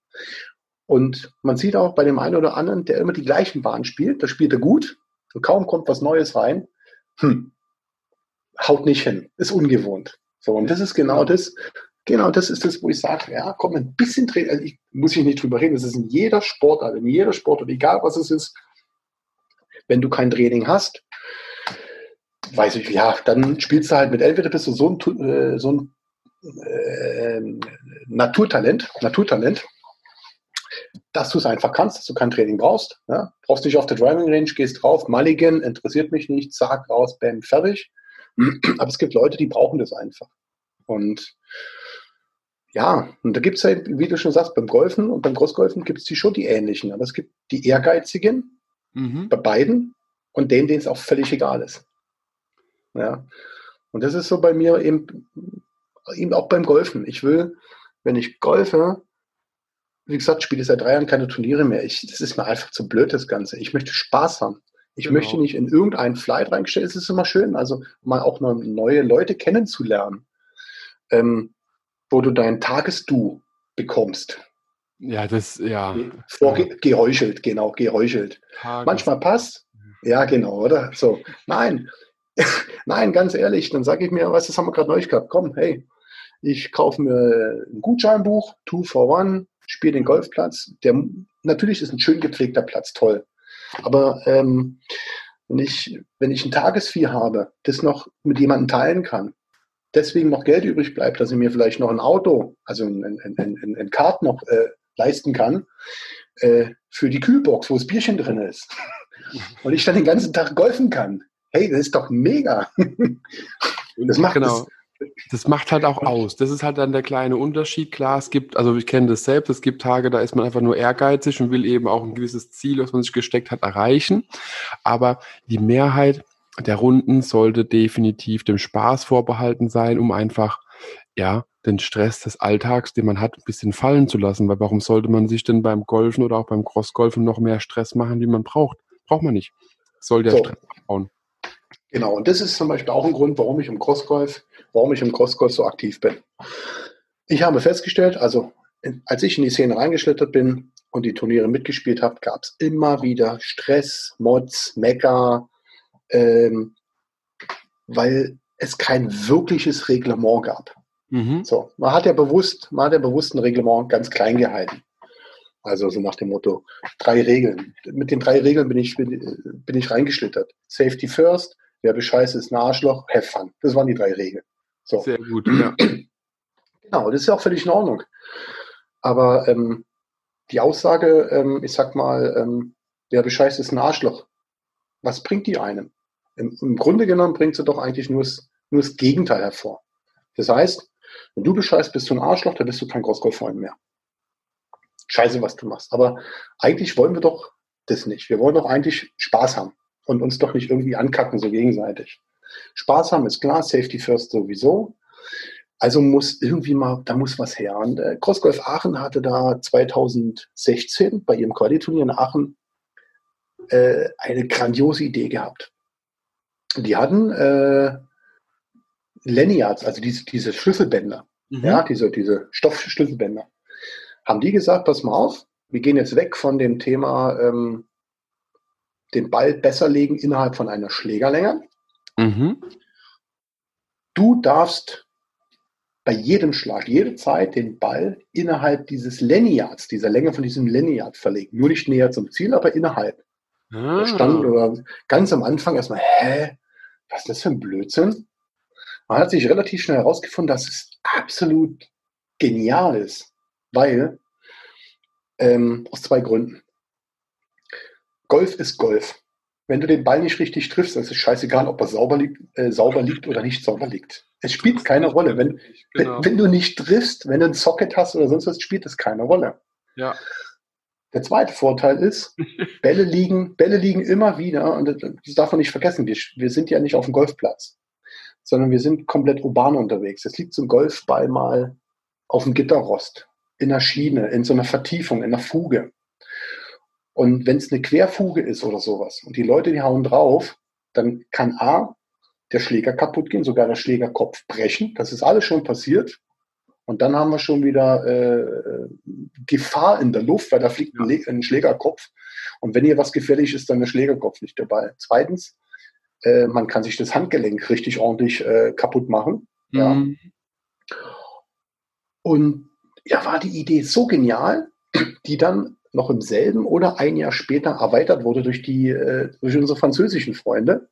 Und man sieht auch bei dem einen oder anderen, der immer die gleichen Bahnen spielt, da spielt er gut und kaum kommt was Neues rein, hm, haut nicht hin, ist ungewohnt. So, und das ist genau das, genau das ist das, wo ich sage, ja, komm, ein bisschen Training, also ich, muss ich nicht drüber reden, das ist in jeder Sportart, in jeder Sportart, egal was es ist, wenn du kein Training hast, weiß ich, ja, dann spielst du halt mit, entweder bist du so ein, äh, so ein äh, Naturtalent, Naturtalent, dass du es einfach kannst, dass du kein Training brauchst. Ja? Brauchst nicht auf der Driving Range, gehst drauf, Mulligan, interessiert mich nicht, zack, raus, bam, fertig. Aber es gibt Leute, die brauchen das einfach. Und ja, und da gibt es ja, wie du schon sagst, beim Golfen und beim Großgolfen gibt es die schon die ähnlichen. Aber es gibt die Ehrgeizigen Mhm. bei beiden und denen, denen es auch völlig egal ist. Ja. Und das ist so bei mir eben, eben auch beim Golfen. Ich will, wenn ich golfe, wie gesagt, spiele seit drei Jahren keine Turniere mehr. Ich, das ist mir einfach zu blöd, das Ganze. Ich möchte Spaß haben. Ich genau. möchte nicht in irgendeinen Flight reingestellt. Es ist immer schön, also mal auch noch neue Leute kennenzulernen, ähm, wo du dein Tagesdu bekommst. Ja, das, ja. Vor, geheuchelt, genau, geheuchelt. Tages Manchmal passt. Ja, genau, oder? So. Nein, nein, ganz ehrlich, dann sage ich mir, was, das haben wir gerade neu gehabt. Komm, hey, ich kaufe mir ein Gutscheinbuch, Two for One, spiele den Golfplatz. Der, natürlich ist ein schön gepflegter Platz, toll. Aber ähm, wenn, ich, wenn ich ein Tagesvieh habe, das noch mit jemandem teilen kann, deswegen noch Geld übrig bleibt, dass ich mir vielleicht noch ein Auto, also ein, ein, ein, ein Kart noch äh, leisten kann, äh, für die Kühlbox, wo das Bierchen drin ist. Und ich dann den ganzen Tag golfen kann. Hey, das ist doch mega. Das macht genau. Das, das macht halt auch aus. Das ist halt dann der kleine Unterschied. Klar, es gibt, also ich kenne das selbst, es gibt Tage, da ist man einfach nur ehrgeizig und will eben auch ein gewisses Ziel, was man sich gesteckt hat, erreichen. Aber die Mehrheit der Runden sollte definitiv dem Spaß vorbehalten sein, um einfach, ja, den Stress des Alltags, den man hat, ein bisschen fallen zu lassen. Weil warum sollte man sich denn beim Golfen oder auch beim Crossgolfen noch mehr Stress machen, wie man braucht? Braucht man nicht. Soll der so. Stress abbauen. Genau, und das ist zum Beispiel auch ein Grund, warum ich im Crossgolf, warum ich im Crossgolf so aktiv bin. Ich habe festgestellt, also als ich in die Szene reingeschlittert bin und die Turniere mitgespielt habe, gab es immer wieder Stress, Mods, Mecker, ähm, weil es kein wirkliches Reglement gab. Mhm. So, man hat ja bewusst, man hat ja bewusst ein Reglement ganz klein gehalten. Also so nach dem Motto, drei Regeln. Mit den drei Regeln bin ich, bin, bin ich reingeschlittert. Safety first, wer bescheißt ist ein Arschloch, have fun. Das waren die drei Regeln. So. Sehr gut, ja. Genau, das ist ja auch völlig in Ordnung. Aber ähm, die Aussage, ähm, ich sag mal, ähm, wer bescheißt ist ein Arschloch, was bringt die einem? Im, Im, Grunde genommen bringt sie doch eigentlich nur das, nur das Gegenteil hervor. Das heißt, wenn du bescheißt, bist du ein Arschloch, dann bist du kein Großgolffreund mehr. Scheiße, was du machst. Aber eigentlich wollen wir doch das nicht. Wir wollen doch eigentlich Spaß haben und uns doch nicht irgendwie ankacken, so gegenseitig. Spaß haben ist klar, Safety First sowieso. Also muss irgendwie mal, da muss was her. Und äh, Crossgolf Aachen hatte da 2016 bei ihrem Qualiturnier in Aachen äh, eine grandiose Idee gehabt. Die hatten äh, Lanyards, also diese, diese Schlüsselbänder, mhm. ja, diese, diese Stoffschlüsselbänder, haben die gesagt, pass mal auf, wir gehen jetzt weg von dem Thema ähm, den Ball besser legen innerhalb von einer Schlägerlänge. Mhm. Du darfst bei jedem Schlag, jede Zeit den Ball innerhalb dieses Lanyards, dieser Länge von diesem Lanyard verlegen. Nur nicht näher zum Ziel, aber innerhalb. Ah. stand oder ganz am Anfang erstmal, hä, was ist das für ein Blödsinn? Man hat sich relativ schnell herausgefunden, dass es absolut genial ist, weil ähm, aus zwei Gründen. Golf ist Golf. Wenn du den Ball nicht richtig triffst, dann ist es scheißegal, ob er sauber liegt, äh, sauber liegt oder nicht sauber liegt. Es spielt keine Rolle. Wenn, genau. wenn, wenn, du nicht triffst, wenn du ein Socket hast oder sonst was, spielt es keine Rolle. Ja. Der zweite Vorteil ist, Bälle liegen, Bälle liegen immer wieder, und das darf man nicht vergessen, wir, wir sind ja nicht auf dem Golfplatz, sondern wir sind komplett urban unterwegs. Es liegt so ein Golfball mal auf dem Gitterrost, in der Schiene, in so einer Vertiefung, in einer Fuge. Und wenn es eine Querfuge ist oder sowas und die Leute, die hauen drauf, dann kann A, der Schläger kaputt gehen, sogar der Schlägerkopf brechen. Das ist alles schon passiert. Und dann haben wir schon wieder äh, Gefahr in der Luft, weil da fliegt ein, ein, Schlägerkopf. Und wenn hier was gefährlich ist, dann der Schlägerkopf nicht dabei. Zweitens, äh, man kann sich das Handgelenk richtig ordentlich äh, kaputt machen. Mhm. Ja. Und ja, war die Idee so genial, die dann noch im selben oder ein Jahr später erweitert wurde durch die äh, durch unsere französischen Freunde,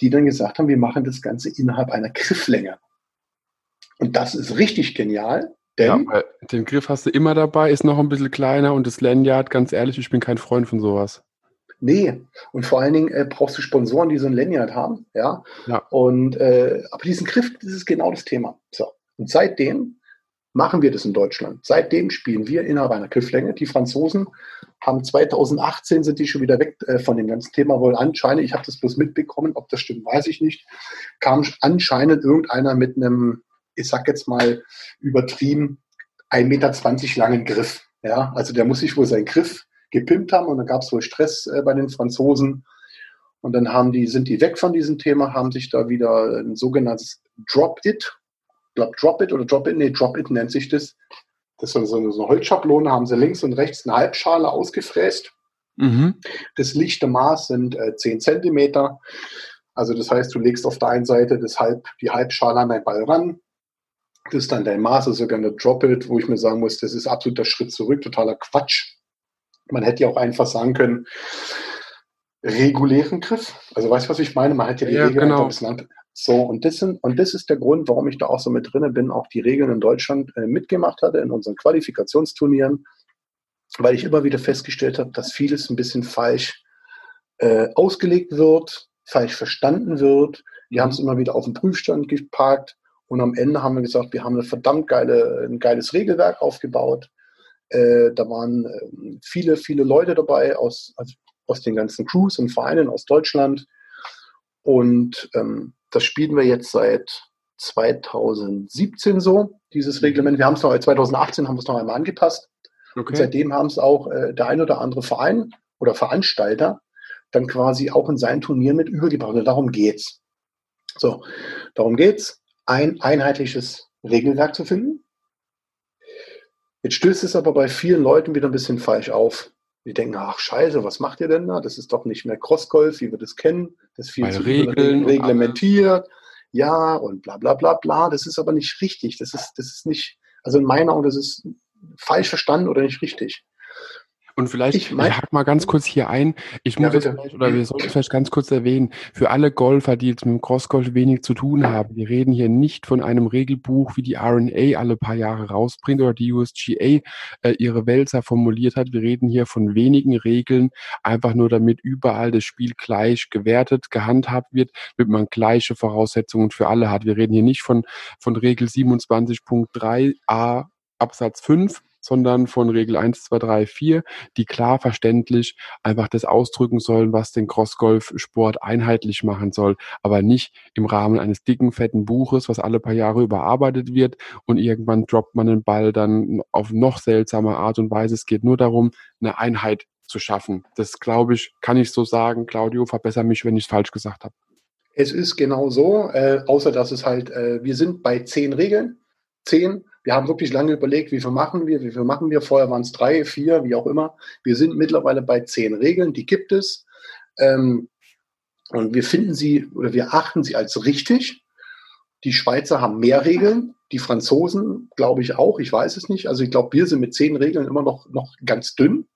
die dann gesagt haben, wir machen das Ganze innerhalb einer Grifflänge. Und das ist richtig genial, denn ja, den Griff hast du immer dabei, ist noch ein bisschen kleiner und das Lanyard, ganz ehrlich, ich bin kein Freund von sowas. Nee, und vor allen Dingen äh, brauchst du Sponsoren, die so ein Lanyard haben, ja. ja. Und äh, aber diesen Griff, das ist genau das Thema. So. Und seitdem machen wir das in Deutschland. Seitdem spielen wir innerhalb einer Grifflänge. Die Franzosen haben 2018 sind die schon wieder weg äh, von dem ganzen Thema wohl anscheinend. Ich habe das bloß mitbekommen, ob das stimmt, weiß ich nicht. Kam anscheinend irgendeiner mit einem, ich sag jetzt mal übertrieben, 1,20 Meter langen Griff. Ja, also der muss sich wohl seinen Griff gepimpt haben und dann gab es wohl Stress äh, bei den Franzosen. Und dann haben die, sind die weg von diesem Thema, haben sich da wieder ein sogenanntes Drop-It, glaube Drop-It oder Drop-It, nee, Drop-It nennt sich das. Das ist so eine, so eine Holzschablone, haben sie links und rechts eine Halbschale ausgefräst. Mhm. Das lichte Maß sind äh, 10 Zentimeter. Also das heißt, du legst auf der einen Seite das Halb, die Halbschale an deinen Ball ran. Das ist dann dein Maß, also sogar eine Drop-It, wo ich mir sagen muss, das ist absoluter Schritt zurück, totaler Quatsch. Man hätte ja auch einfach sagen können, regulären Griff. Also weißt du, was ich meine? Man hat ja die ja, Regeln genau. ein bisschen so, und das, sind, und das ist der Grund, warum ich da auch so mit drinne bin, auch die Regeln in Deutschland äh, mitgemacht hatte in unseren Qualifikationsturnieren, weil ich immer wieder festgestellt habe, dass vieles ein bisschen falsch äh, ausgelegt wird, falsch verstanden wird. Wir haben es immer wieder auf den Prüfstand geparkt und am Ende haben wir gesagt, wir haben eine verdammt geile, ein geiles Regelwerk aufgebaut. Äh, da waren äh, viele, viele Leute dabei aus, also aus den ganzen Crews und Vereinen aus Deutschland. Und ähm, das spielen wir jetzt seit 2017 so, dieses mhm. Reglement. Wir haben es noch, 2018 haben wir es noch einmal angepasst. Okay. Und seitdem haben es auch äh, der ein oder andere Verein oder Veranstalter dann quasi auch in sein Turnier mit übergebracht. Und darum geht's. So, darum geht's, ein einheitliches Regelwerk zu finden. Jetzt stößt es aber bei vielen Leuten wieder ein bisschen falsch auf. Die denken, ach scheiße, was macht ihr denn da? Das ist doch nicht mehr Crossgolf, wie wir das kennen. Das ist viel bei zu Regeln reglementiert. Ja, und bla bla bla bla. Das ist aber nicht richtig. Das ist, das ist nicht, also in meiner Augen, das ist falsch verstanden oder nicht richtig. Und vielleicht, ich, mein, ich hack mal ganz kurz hier ein. Ich muss ja, vielleicht, oder wir sollten vielleicht ganz kurz erwähnen, für alle Golfer, die jetzt mit dem Crossgolf wenig zu tun haben, wir reden hier nicht von einem Regelbuch, wie die RNA alle paar Jahre rausbringt oder die USGA äh, ihre Wälzer formuliert hat. Wir reden hier von wenigen Regeln, einfach nur damit überall das Spiel gleich gewertet, gehandhabt wird, damit man gleiche Voraussetzungen für alle hat. Wir reden hier nicht von, von Regel 27.3a Absatz 5, sondern von Regel 1, 2, 3, 4, die klar verständlich einfach das ausdrücken sollen, was den Crossgolf-Sport einheitlich machen soll, aber nicht im Rahmen eines dicken, fetten Buches, was alle paar Jahre überarbeitet wird und irgendwann droppt man den Ball dann auf noch seltsame Art und Weise. Es geht nur darum, eine Einheit zu schaffen. Das glaube ich, kann ich so sagen. Claudio, verbessere mich, wenn ich es falsch gesagt habe. Es ist genau so, äh, außer dass es halt, äh, wir sind bei zehn Regeln. Zehn wir haben wirklich lange überlegt, wie viel machen wir, wie viel machen wir. Vorher waren es drei, vier, wie auch immer. Wir sind mittlerweile bei zehn Regeln, die gibt es. Ähm, und wir finden sie oder wir achten sie als richtig. Die Schweizer haben mehr Regeln, die Franzosen glaube ich auch, ich weiß es nicht. Also ich glaube, wir sind mit zehn Regeln immer noch, noch ganz dünn.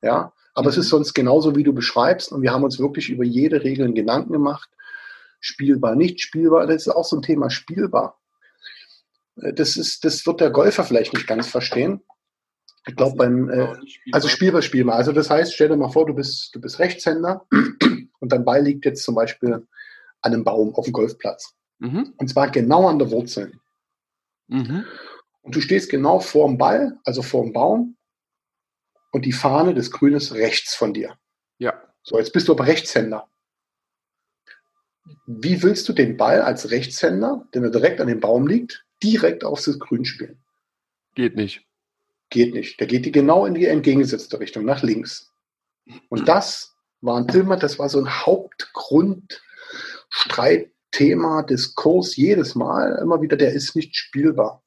Ja, aber mhm. es ist sonst genauso, wie du beschreibst. Und wir haben uns wirklich über jede Regel Gedanken gemacht. Spielbar, nicht spielbar. Das ist auch so ein Thema spielbar. Das ist, das wird der Golfer vielleicht nicht ganz verstehen. Ich glaube beim, äh, also spielbar, spielbar. Also das heißt, stell dir mal vor, du bist, du bist Rechtshänder und dein Ball liegt jetzt zum Beispiel an einem Baum auf dem Golfplatz. Mhm. Und zwar genau an der Wurzel. Mhm. Und du stehst genau vor dem Ball, also vor dem Baum, und die Fahne des Grünes rechts von dir. Ja. So, jetzt bist du aber Rechtshänder. Wie willst du den Ball als Rechtshänder, der direkt an dem Baum liegt, direkt aufs Grün spielen. Geht nicht. Geht nicht. Der geht die genau in die entgegengesetzte Richtung, nach links. Und das war immer, das war so ein Hauptgrund, Streitthema, Diskurs jedes Mal, immer wieder, der ist nicht spielbar.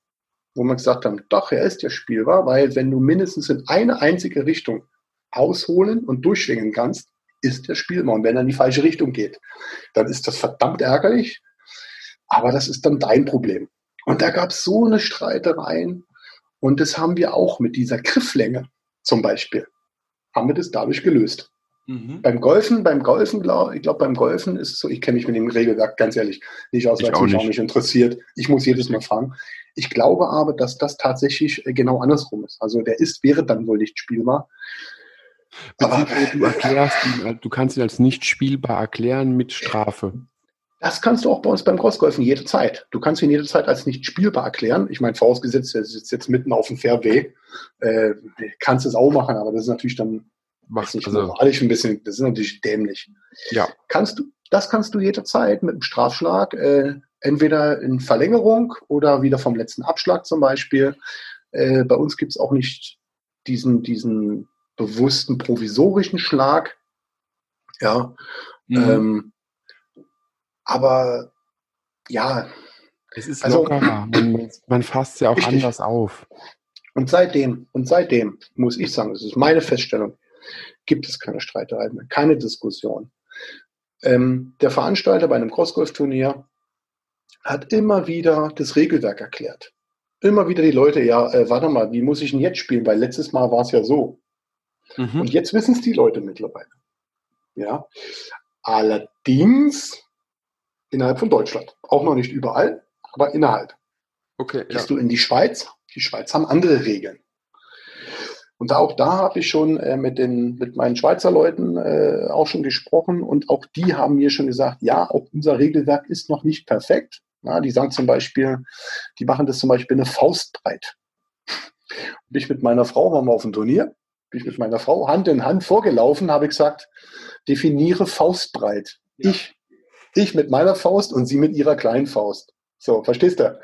Wo man gesagt haben, doch, er ist ja spielbar, weil wenn du mindestens in eine einzige Richtung ausholen und durchschwingen kannst, ist der spielbar. Und wenn er in die falsche Richtung geht, dann ist das verdammt ärgerlich. Aber das ist dann dein Problem. Und da gab es so eine Streitereien. Und das haben wir auch mit dieser Grifflänge zum Beispiel. Haben wir das dadurch gelöst. Mhm. Beim Golfen, beim Golfen, glaube ich, glaube, beim Golfen ist es so, ich kenne mich mit dem Regelwerk ganz ehrlich nicht aus, weil es mich auch nicht interessiert. Ich muss jedes Mal fragen. Ich glaube aber, dass das tatsächlich äh, genau andersrum ist. Also der ist, wäre dann wohl nicht spielbar. Aber du erklärst ihn, du kannst ihn als nicht spielbar erklären mit Strafe. Das kannst du auch bei uns beim Crossgolfen jederzeit. Du kannst ihn jederzeit als nicht spielbar erklären. Ich meine, vorausgesetzt, er sitzt jetzt mitten auf dem Fairway, äh, kannst es auch machen, aber das ist natürlich dann Macht nicht also, moralisch ein bisschen, das ist natürlich dämlich. Ja. Kannst du, das kannst du jederzeit mit einem Strafschlag, äh, entweder in Verlängerung oder wieder vom letzten Abschlag zum Beispiel. Äh, bei uns gibt es auch nicht diesen, diesen bewussten provisorischen Schlag, Ja. Mhm. Ähm, aber ja. Es ist also, lockerer. Man, man fasst ja auch richtig. anders auf. Und seitdem, und seitdem muss ich sagen, das ist meine Feststellung, gibt es keine Streiterei mehr, keine Diskussion. Ähm, der Veranstalter bei einem Crossgolf-Turnier hat immer wieder das Regelwerk erklärt. Immer wieder die Leute, ja, äh, warte mal, wie muss ich denn jetzt spielen? Weil letztes Mal war es ja so. Mhm. Und jetzt wissen es die Leute mittlerweile. Ja. Allerdings innerhalb von Deutschland. Auch noch nicht überall, aber innerhalb. Okay. Gehst ja. du in die Schweiz? Die Schweiz haben andere Regeln. Und auch da habe ich schon äh, mit, den, mit meinen Schweizer Leuten äh, auch schon gesprochen und auch die haben mir schon gesagt, ja, auch unser Regelwerk ist noch nicht perfekt. Ja, die sagen zum Beispiel, die machen das zum Beispiel eine Faustbreit. Bin ich mit meiner Frau, waren wir auf dem Turnier, bin ich mit meiner Frau Hand in Hand vorgelaufen, habe ich gesagt, definiere Faustbreit. Ja. Ich, ich mit meiner Faust und sie mit ihrer kleinen Faust. So, verstehst du?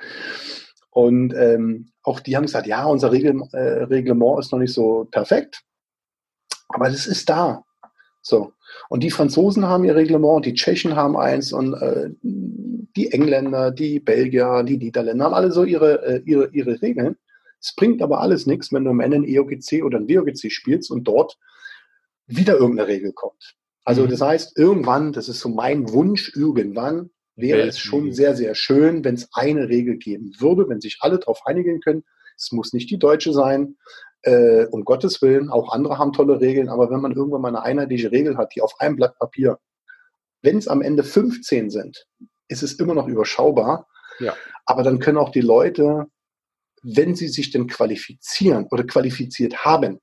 Und ähm, auch die haben gesagt, ja, unser Regel, äh, Reglement ist noch nicht so perfekt, aber das ist da. So. Und die Franzosen haben ihr Reglement, die Tschechen haben eins und äh, die Engländer, die Belgier, die Niederländer haben alle so ihre, äh, ihre, ihre Regeln. Es bringt aber alles nichts, wenn du am Ende ein EOGC oder ein WOGC spielst und dort wieder irgendeine Regel kommt. Also mhm. das heißt, irgendwann, das ist so mein Wunsch, irgendwann wäre es schon sehr, sehr schön, wenn es eine Regel geben würde, wenn sich alle darauf einigen können. Es muss nicht die deutsche sein, äh, um Gottes Willen. Auch andere haben tolle Regeln, aber wenn man irgendwann mal eine einheitliche Regel hat, die auf einem Blatt Papier, wenn es am Ende 15 sind, ist es immer noch überschaubar. Ja. Aber dann können auch die Leute, wenn sie sich denn qualifizieren oder qualifiziert haben,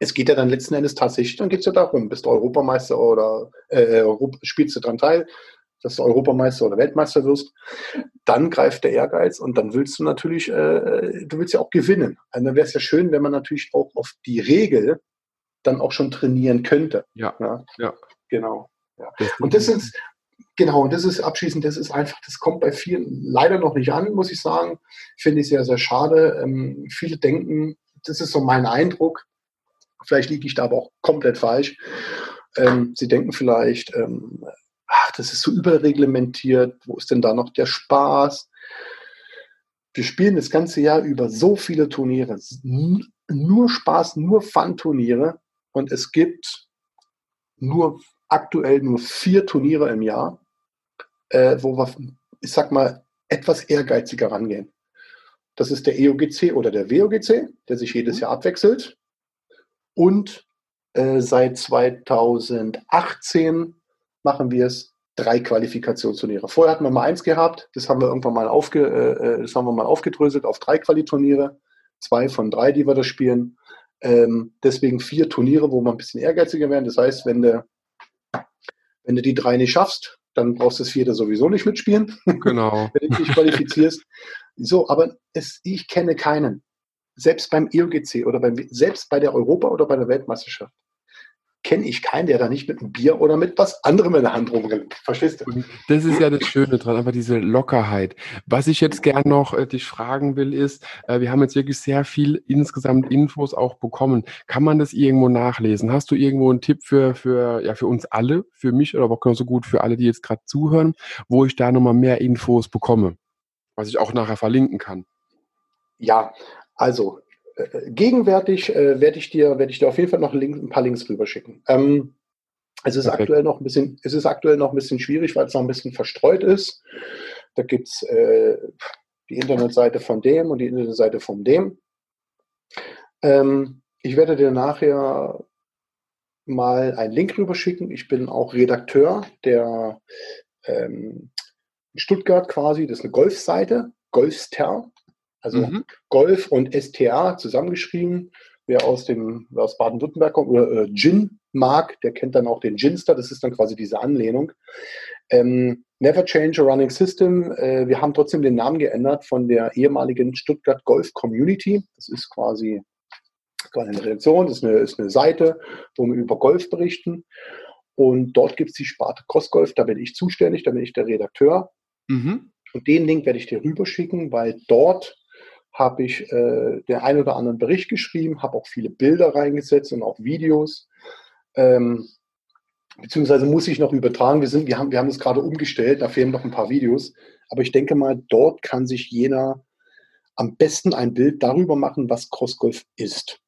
es geht ja dann letzten Endes tatsächlich, dann geht es ja darum, bist du Europameister oder äh, Europa, spielst du dran teil, dass du Europameister oder Weltmeister wirst, dann greift der Ehrgeiz und dann willst du natürlich, äh, du willst ja auch gewinnen. Also dann wäre es ja schön, wenn man natürlich auch auf die Regel dann auch schon trainieren könnte. Ja, ja, ja. genau. Ja. Und das ist, genau, und das ist abschließend, das ist einfach, das kommt bei vielen leider noch nicht an, muss ich sagen. Finde ich sehr, sehr schade. Ähm, viele denken, das ist so mein Eindruck, vielleicht liege ich da aber auch komplett falsch. Ähm, sie denken vielleicht, ähm, ach, das ist so überreglementiert, wo ist denn da noch der Spaß? Wir spielen das ganze Jahr über so viele Turniere, nur Spaß, nur Fun-Turniere und es gibt nur aktuell nur vier Turniere im Jahr, äh, wo wir, ich sag mal, etwas ehrgeiziger rangehen. Das ist der EOGC oder der WOGC, der sich jedes mhm. Jahr abwechselt. Und äh, seit 2018 machen wir es drei Qualifikationsturniere. Vorher hatten wir mal eins gehabt, das haben wir irgendwann mal, aufge, äh, äh, das haben wir mal aufgedröselt auf drei Qualiturniere, zwei von drei, die wir da spielen. Ähm, deswegen vier Turniere, wo wir ein bisschen ehrgeiziger werden. Das heißt, wenn du, wenn du die drei nicht schaffst, dann brauchst du das vierte sowieso nicht mitspielen. Genau. wenn du dich qualifizierst. So, aber es, ich kenne keinen. Selbst beim EOGC oder beim, selbst bei der Europa- oder bei der Weltmeisterschaft kenne ich keinen, der da nicht mit einem Bier oder mit was anderem in der Hand rumrennt. Verstehst du? Und das ist ja das Schöne dran, einfach diese Lockerheit. Was ich jetzt gern noch äh, dich fragen will, ist, äh, wir haben jetzt wirklich sehr viel insgesamt Infos auch bekommen. Kann man das irgendwo nachlesen? Hast du irgendwo einen Tipp für, für, ja, für uns alle, für mich oder auch genauso gut für alle, die jetzt gerade zuhören, wo ich da nochmal mehr Infos bekomme? Was ich auch nachher verlinken kann. Ja, also äh, gegenwärtig äh, werde ich dir werde ich dir auf jeden Fall noch Link, ein paar Links rüberschicken. Ähm, es ist aktuell noch ein bisschen es ist aktuell noch ein bisschen schwierig, weil es noch ein bisschen verstreut ist. Da gibt es äh, die Internetseite von dem und die Internetseite von dem. Ähm, ich werde dir nachher mal einen Link rüberschicken. Ich bin auch Redakteur der ähm, Stuttgart quasi, das ist eine Golfseite, Golfster. Also mhm. Golf und STA zusammengeschrieben. Wer aus dem aus Baden-Württemberg kommt oder äh, Gin mag, der kennt dann auch den Ginster. Das ist dann quasi diese Anlehnung. Ähm, Never Change a Running System. Äh, wir haben trotzdem den Namen geändert von der ehemaligen Stuttgart Golf Community. Das ist quasi, quasi eine Redaktion, das ist eine, ist eine Seite, wo wir über Golf berichten. Und dort gibt es die Sparte Crossgolf, da bin ich zuständig, da bin ich der Redakteur. Mhm. Und den Link werde ich dir rüberschicken, weil dort habe ich äh, den einen oder anderen Bericht geschrieben, habe auch viele Bilder reingesetzt und auch Videos. Ähm, beziehungsweise muss ich noch übertragen. Wir, sind, wir, haben, wir haben das gerade umgestellt, da fehlen noch ein paar Videos. Aber ich denke mal, dort kann sich jeder am besten ein Bild darüber machen, was Crossgolf ist.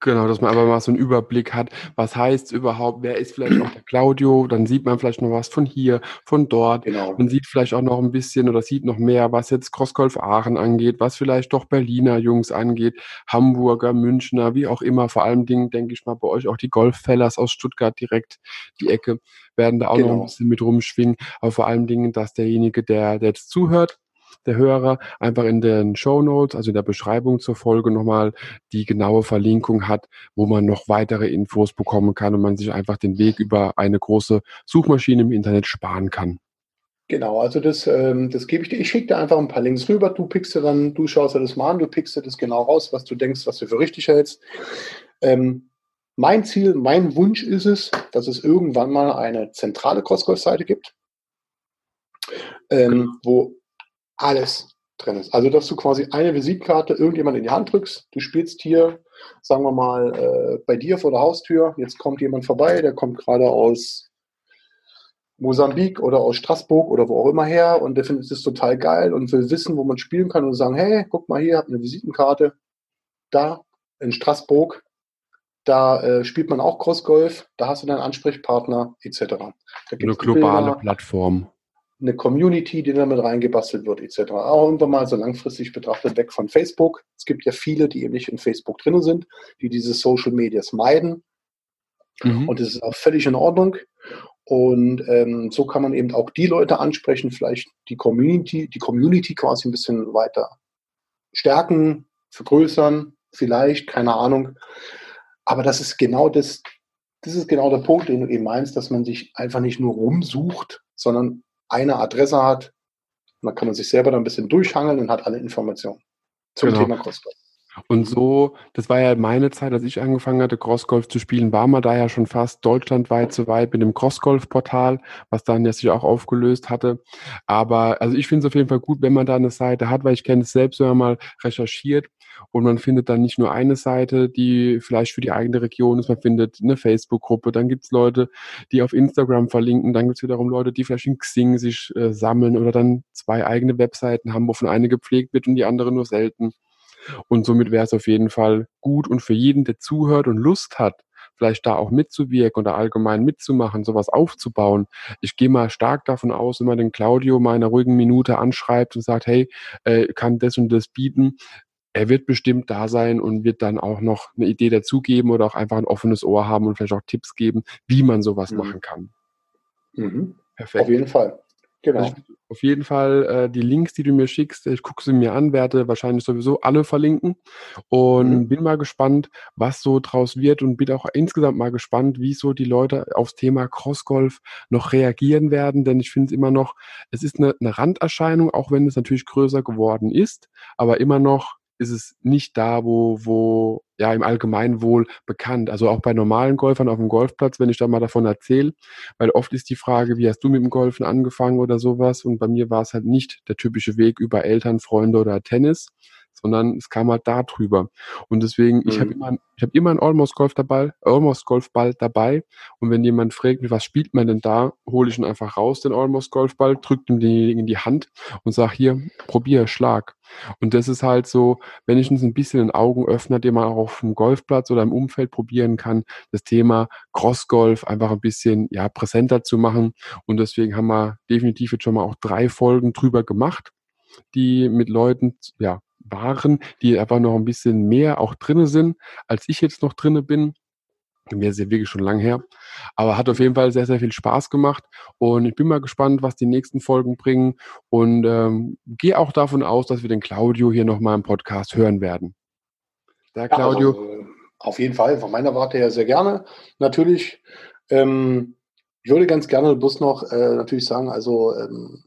Genau, dass man aber mal so einen Überblick hat, was heißt überhaupt, wer ist vielleicht auch der Claudio, dann sieht man vielleicht noch was von hier, von dort. Genau. Man sieht vielleicht auch noch ein bisschen oder sieht noch mehr, was jetzt Crossgolf Aachen angeht, was vielleicht doch Berliner Jungs angeht, Hamburger, Münchner, wie auch immer. Vor allem Dingen denke ich mal bei euch auch die Golffellers aus Stuttgart direkt die Ecke werden da auch genau. noch ein bisschen mit rumschwingen. Aber vor allem Dingen, dass derjenige, der, der jetzt zuhört, der Hörer einfach in den Show Notes, also in der Beschreibung zur Folge nochmal die genaue Verlinkung hat, wo man noch weitere Infos bekommen kann und man sich einfach den Weg über eine große Suchmaschine im Internet sparen kann. Genau, also das, ähm, das gebe ich dir. Ich schicke dir einfach ein paar Links rüber. Du pickst dir dann, du schaust dir das mal an, du pickst dir das genau raus, was du denkst, was du für richtig hältst. Ähm, mein Ziel, mein Wunsch ist es, dass es irgendwann mal eine zentrale Crossgolf-Seite gibt, ähm, genau. wo alles drin ist. Also, dass du quasi eine Visitenkarte irgendjemand in die Hand drückst, du spielst hier, sagen wir mal, äh, bei dir vor der Haustür, jetzt kommt jemand vorbei, der kommt gerade aus Mosambik oder aus Straßburg oder wo auch immer her und der findet es total geil und will wissen, wo man spielen kann und sagen, hey, guck mal hier, hab eine Visitenkarte, da in Straßburg, da äh, spielt man auch Crossgolf, da hast du deinen Ansprechpartner etc. Da eine globale Bilder, Plattform eine Community, die damit reingebastelt wird, etc. Auch irgendwann mal so langfristig betrachtet weg von Facebook. Es gibt ja viele, die eben nicht in Facebook drin sind, die diese Social Medias meiden. Mhm. Und das ist auch völlig in Ordnung. Und ähm, so kann man eben auch die Leute ansprechen, vielleicht die Community, die Community quasi ein bisschen weiter stärken, vergrößern, vielleicht, keine Ahnung. Aber das ist genau das, das ist genau der Punkt, den du eben meinst, dass man sich einfach nicht nur rumsucht, sondern eine Adresse hat. Dann kann man sich selber da ein bisschen durchhangeln und hat alle Informationen zum genau. Thema Crossgolf. Und so, das war ja meine Zeit, als ich angefangen hatte, Crossgolf zu spielen, war man da ja schon fast deutschlandweit so weit mit dem Crossgolf-Portal, was dann ja sich auch aufgelöst hatte. Aber also ich finde es auf jeden Fall gut, wenn man da eine Seite hat, weil ich kenne es selbst, wenn man mal recherchiert und man findet dann nicht nur eine Seite, die vielleicht für die eigene Region ist, man findet eine Facebook-Gruppe, dann gibt's Leute, die auf Instagram verlinken, dann gibt's wiederum Leute, die vielleicht in Xing sich äh, sammeln oder dann zwei eigene Webseiten haben, wovon eine gepflegt wird und die andere nur selten. Und somit wäre es auf jeden Fall gut und für jeden, der zuhört und Lust hat, vielleicht da auch mitzuwirken oder allgemein mitzumachen, sowas aufzubauen. Ich gehe mal stark davon aus, wenn man den Claudio mal in einer ruhigen Minute anschreibt und sagt, hey, äh, kann das und das bieten, er wird bestimmt da sein und wird dann auch noch eine Idee dazugeben oder auch einfach ein offenes Ohr haben und vielleicht auch Tipps geben, wie man sowas mhm. machen kann. Mhm. Perfekt. Auf jeden Fall. Genau. Also auf jeden Fall äh, die Links, die du mir schickst, ich gucke sie mir an, werde wahrscheinlich sowieso alle verlinken und mhm. bin mal gespannt, was so draus wird und bin auch insgesamt mal gespannt, wie so die Leute aufs Thema Crossgolf noch reagieren werden, denn ich finde es immer noch, es ist eine, eine Randerscheinung, auch wenn es natürlich größer geworden ist, aber immer noch ist es nicht da, wo, wo ja im Allgemeinwohl bekannt. Also auch bei normalen Golfern auf dem Golfplatz, wenn ich da mal davon erzähle, weil oft ist die Frage, wie hast du mit dem Golfen angefangen oder sowas? Und bei mir war es halt nicht der typische Weg über Eltern, Freunde oder Tennis, sondern es kam halt da drüber. Und deswegen, mhm. ich habe immer, ich habe immer einen Almost Golf dabei, Almost Golfball dabei. Und wenn jemand fragt was spielt man denn da, hole ich ihn einfach raus, den Almost Golfball, drückt ihm den in die Hand und sag hier, probier, schlag. Und das ist halt so, wenn ich uns ein bisschen den Augen öffne, den man auch auf dem Golfplatz oder im Umfeld probieren kann, das Thema Crossgolf einfach ein bisschen ja, präsenter zu machen. Und deswegen haben wir definitiv jetzt schon mal auch drei Folgen drüber gemacht, die mit Leuten ja, waren, die einfach noch ein bisschen mehr auch drinne sind, als ich jetzt noch drinne bin. Mir ist ja wirklich schon lang her. Aber hat auf jeden Fall sehr, sehr viel Spaß gemacht. Und ich bin mal gespannt, was die nächsten Folgen bringen. Und ähm, gehe auch davon aus, dass wir den Claudio hier nochmal im Podcast hören werden. Der Claudio. Ja, also, auf jeden Fall, von meiner Warte her sehr gerne. Natürlich, ähm, ich würde ganz gerne bloß noch äh, natürlich sagen, also ähm,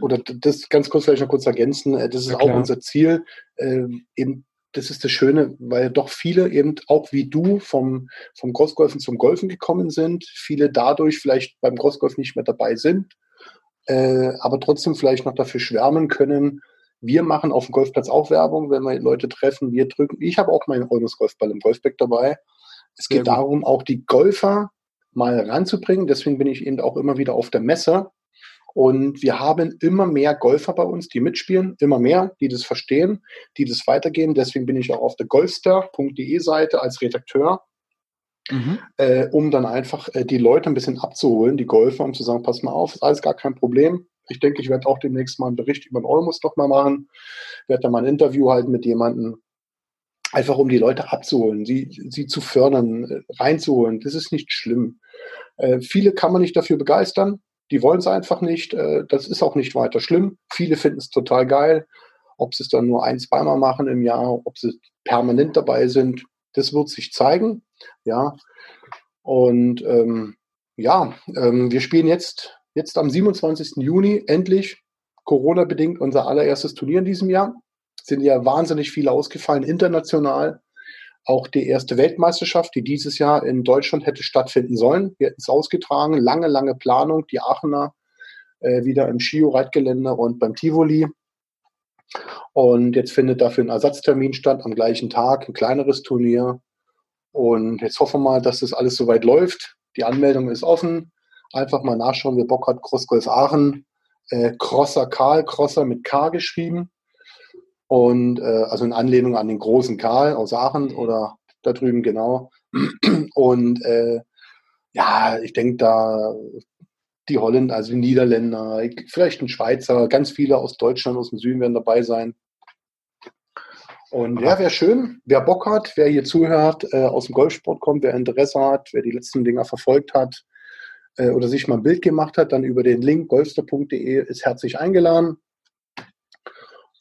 oder das ganz kurz vielleicht noch kurz ergänzen, äh, das ist auch unser Ziel, äh, eben das ist das Schöne, weil doch viele eben auch wie du vom, vom Crossgolfen zum Golfen gekommen sind, viele dadurch vielleicht beim Crossgolf nicht mehr dabei sind, äh, aber trotzdem vielleicht noch dafür schwärmen können. Wir machen auf dem Golfplatz auch Werbung, wenn wir Leute treffen, wir drücken. Ich habe auch meinen Olmus Golfball im Golfback dabei. Es geht darum, auch die Golfer mal ranzubringen. Deswegen bin ich eben auch immer wieder auf der Messe. Und wir haben immer mehr Golfer bei uns, die mitspielen, immer mehr, die das verstehen, die das weitergehen. Deswegen bin ich auch auf der golfster.de Seite als Redakteur, mhm. äh, um dann einfach äh, die Leute ein bisschen abzuholen, die Golfer, um zu sagen, pass mal auf, ist alles gar kein Problem. Ich denke, ich werde auch demnächst mal einen Bericht über den Olmus noch mal machen, werde da mal ein Interview halten mit jemandem, einfach um die Leute abzuholen, sie, sie zu fördern, äh, reinzuholen. Das ist nicht schlimm. Äh, viele kann man nicht dafür begeistern. Die wollen es einfach nicht. Äh, das ist auch nicht weiter schlimm. Viele finden es total geil. Ob sie es dann nur ein, zweimal machen im Jahr, ob sie permanent dabei sind, das wird sich zeigen. Ja. Und ähm, ja, ähm, wir spielen jetzt, jetzt am 27. Juni endlich Corona-bedingt unser allererstes Turnier in diesem Jahr sind ja wahnsinnig viele ausgefallen, international. Auch die erste Weltmeisterschaft, die dieses Jahr in Deutschland hätte stattfinden sollen. Wir hätten es ausgetragen. Lange, lange Planung. Die Aachener äh, wieder im Skio-Reitgelände und beim Tivoli. Und jetzt findet dafür ein Ersatztermin statt am gleichen Tag, ein kleineres Turnier. Und jetzt hoffen wir mal, dass das alles soweit läuft. Die Anmeldung ist offen. Einfach mal nachschauen, wer Bock hat. Crossgolf Aachen. Äh, Crosser Karl, Crosser mit K geschrieben. Und äh, also in Anlehnung an den großen Karl aus Aachen oder da drüben genau. Und äh, ja, ich denke da die Holländer, also die Niederländer, vielleicht ein Schweizer, ganz viele aus Deutschland, aus dem Süden werden dabei sein. Und ja, wäre schön, wer Bock hat, wer hier zuhört, äh, aus dem Golfsport kommt, wer Interesse hat, wer die letzten Dinger verfolgt hat äh, oder sich mal ein Bild gemacht hat, dann über den Link golfster.de ist herzlich eingeladen.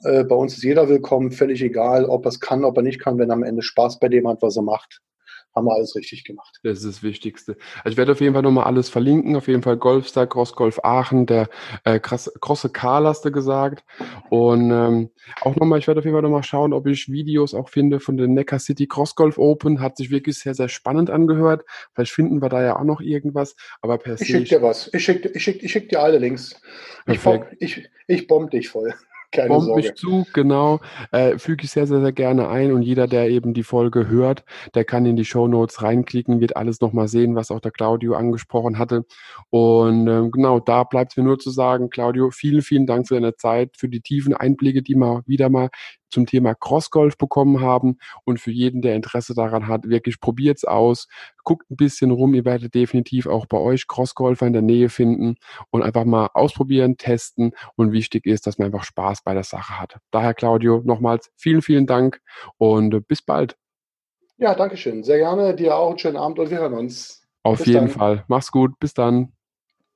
Äh, bei uns ist jeder willkommen, völlig egal, ob er es kann, ob er nicht kann, wenn er am Ende Spaß bei dem hat, was er macht. Haben wir alles richtig gemacht. Das ist das Wichtigste. Also ich werde auf jeden Fall nochmal alles verlinken. Auf jeden Fall Golfstar, Cross Golf Aachen, der äh, Crosse Karl hast du gesagt. Und ähm, auch nochmal, ich werde auf jeden Fall nochmal schauen, ob ich Videos auch finde von der Neckar City Cross Golf Open. Hat sich wirklich sehr, sehr spannend angehört. Vielleicht finden wir da ja auch noch irgendwas. Aber per se. Ich schicke dir was. Ich schicke ich schick, ich schick dir alle Links. Ich, bomb, ich, ich bomb dich voll. Keine Bombt Sorge. mich zu, genau. Äh, füge ich sehr, sehr, sehr gerne ein. Und jeder, der eben die Folge hört, der kann in die Show Notes reinklicken, wird alles nochmal sehen, was auch der Claudio angesprochen hatte. Und ähm, genau, da bleibt mir nur zu sagen, Claudio, vielen, vielen Dank für deine Zeit, für die tiefen Einblicke, die wir wieder mal zum Thema Crossgolf bekommen haben. Und für jeden, der Interesse daran hat, wirklich probiert's aus, guckt ein bisschen rum. Ihr werdet definitiv auch bei euch Crossgolfer in der Nähe finden und einfach mal ausprobieren, testen. Und wichtig ist, dass man einfach Spaß bei der Sache hat. Daher, Claudio, nochmals vielen, vielen Dank und bis bald. Ja, danke schön. Sehr gerne. Dir auch einen schönen Abend und wir hören uns. Auf bis jeden dann. Fall. Mach's gut. Bis dann.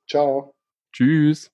Ciao. Tschüss.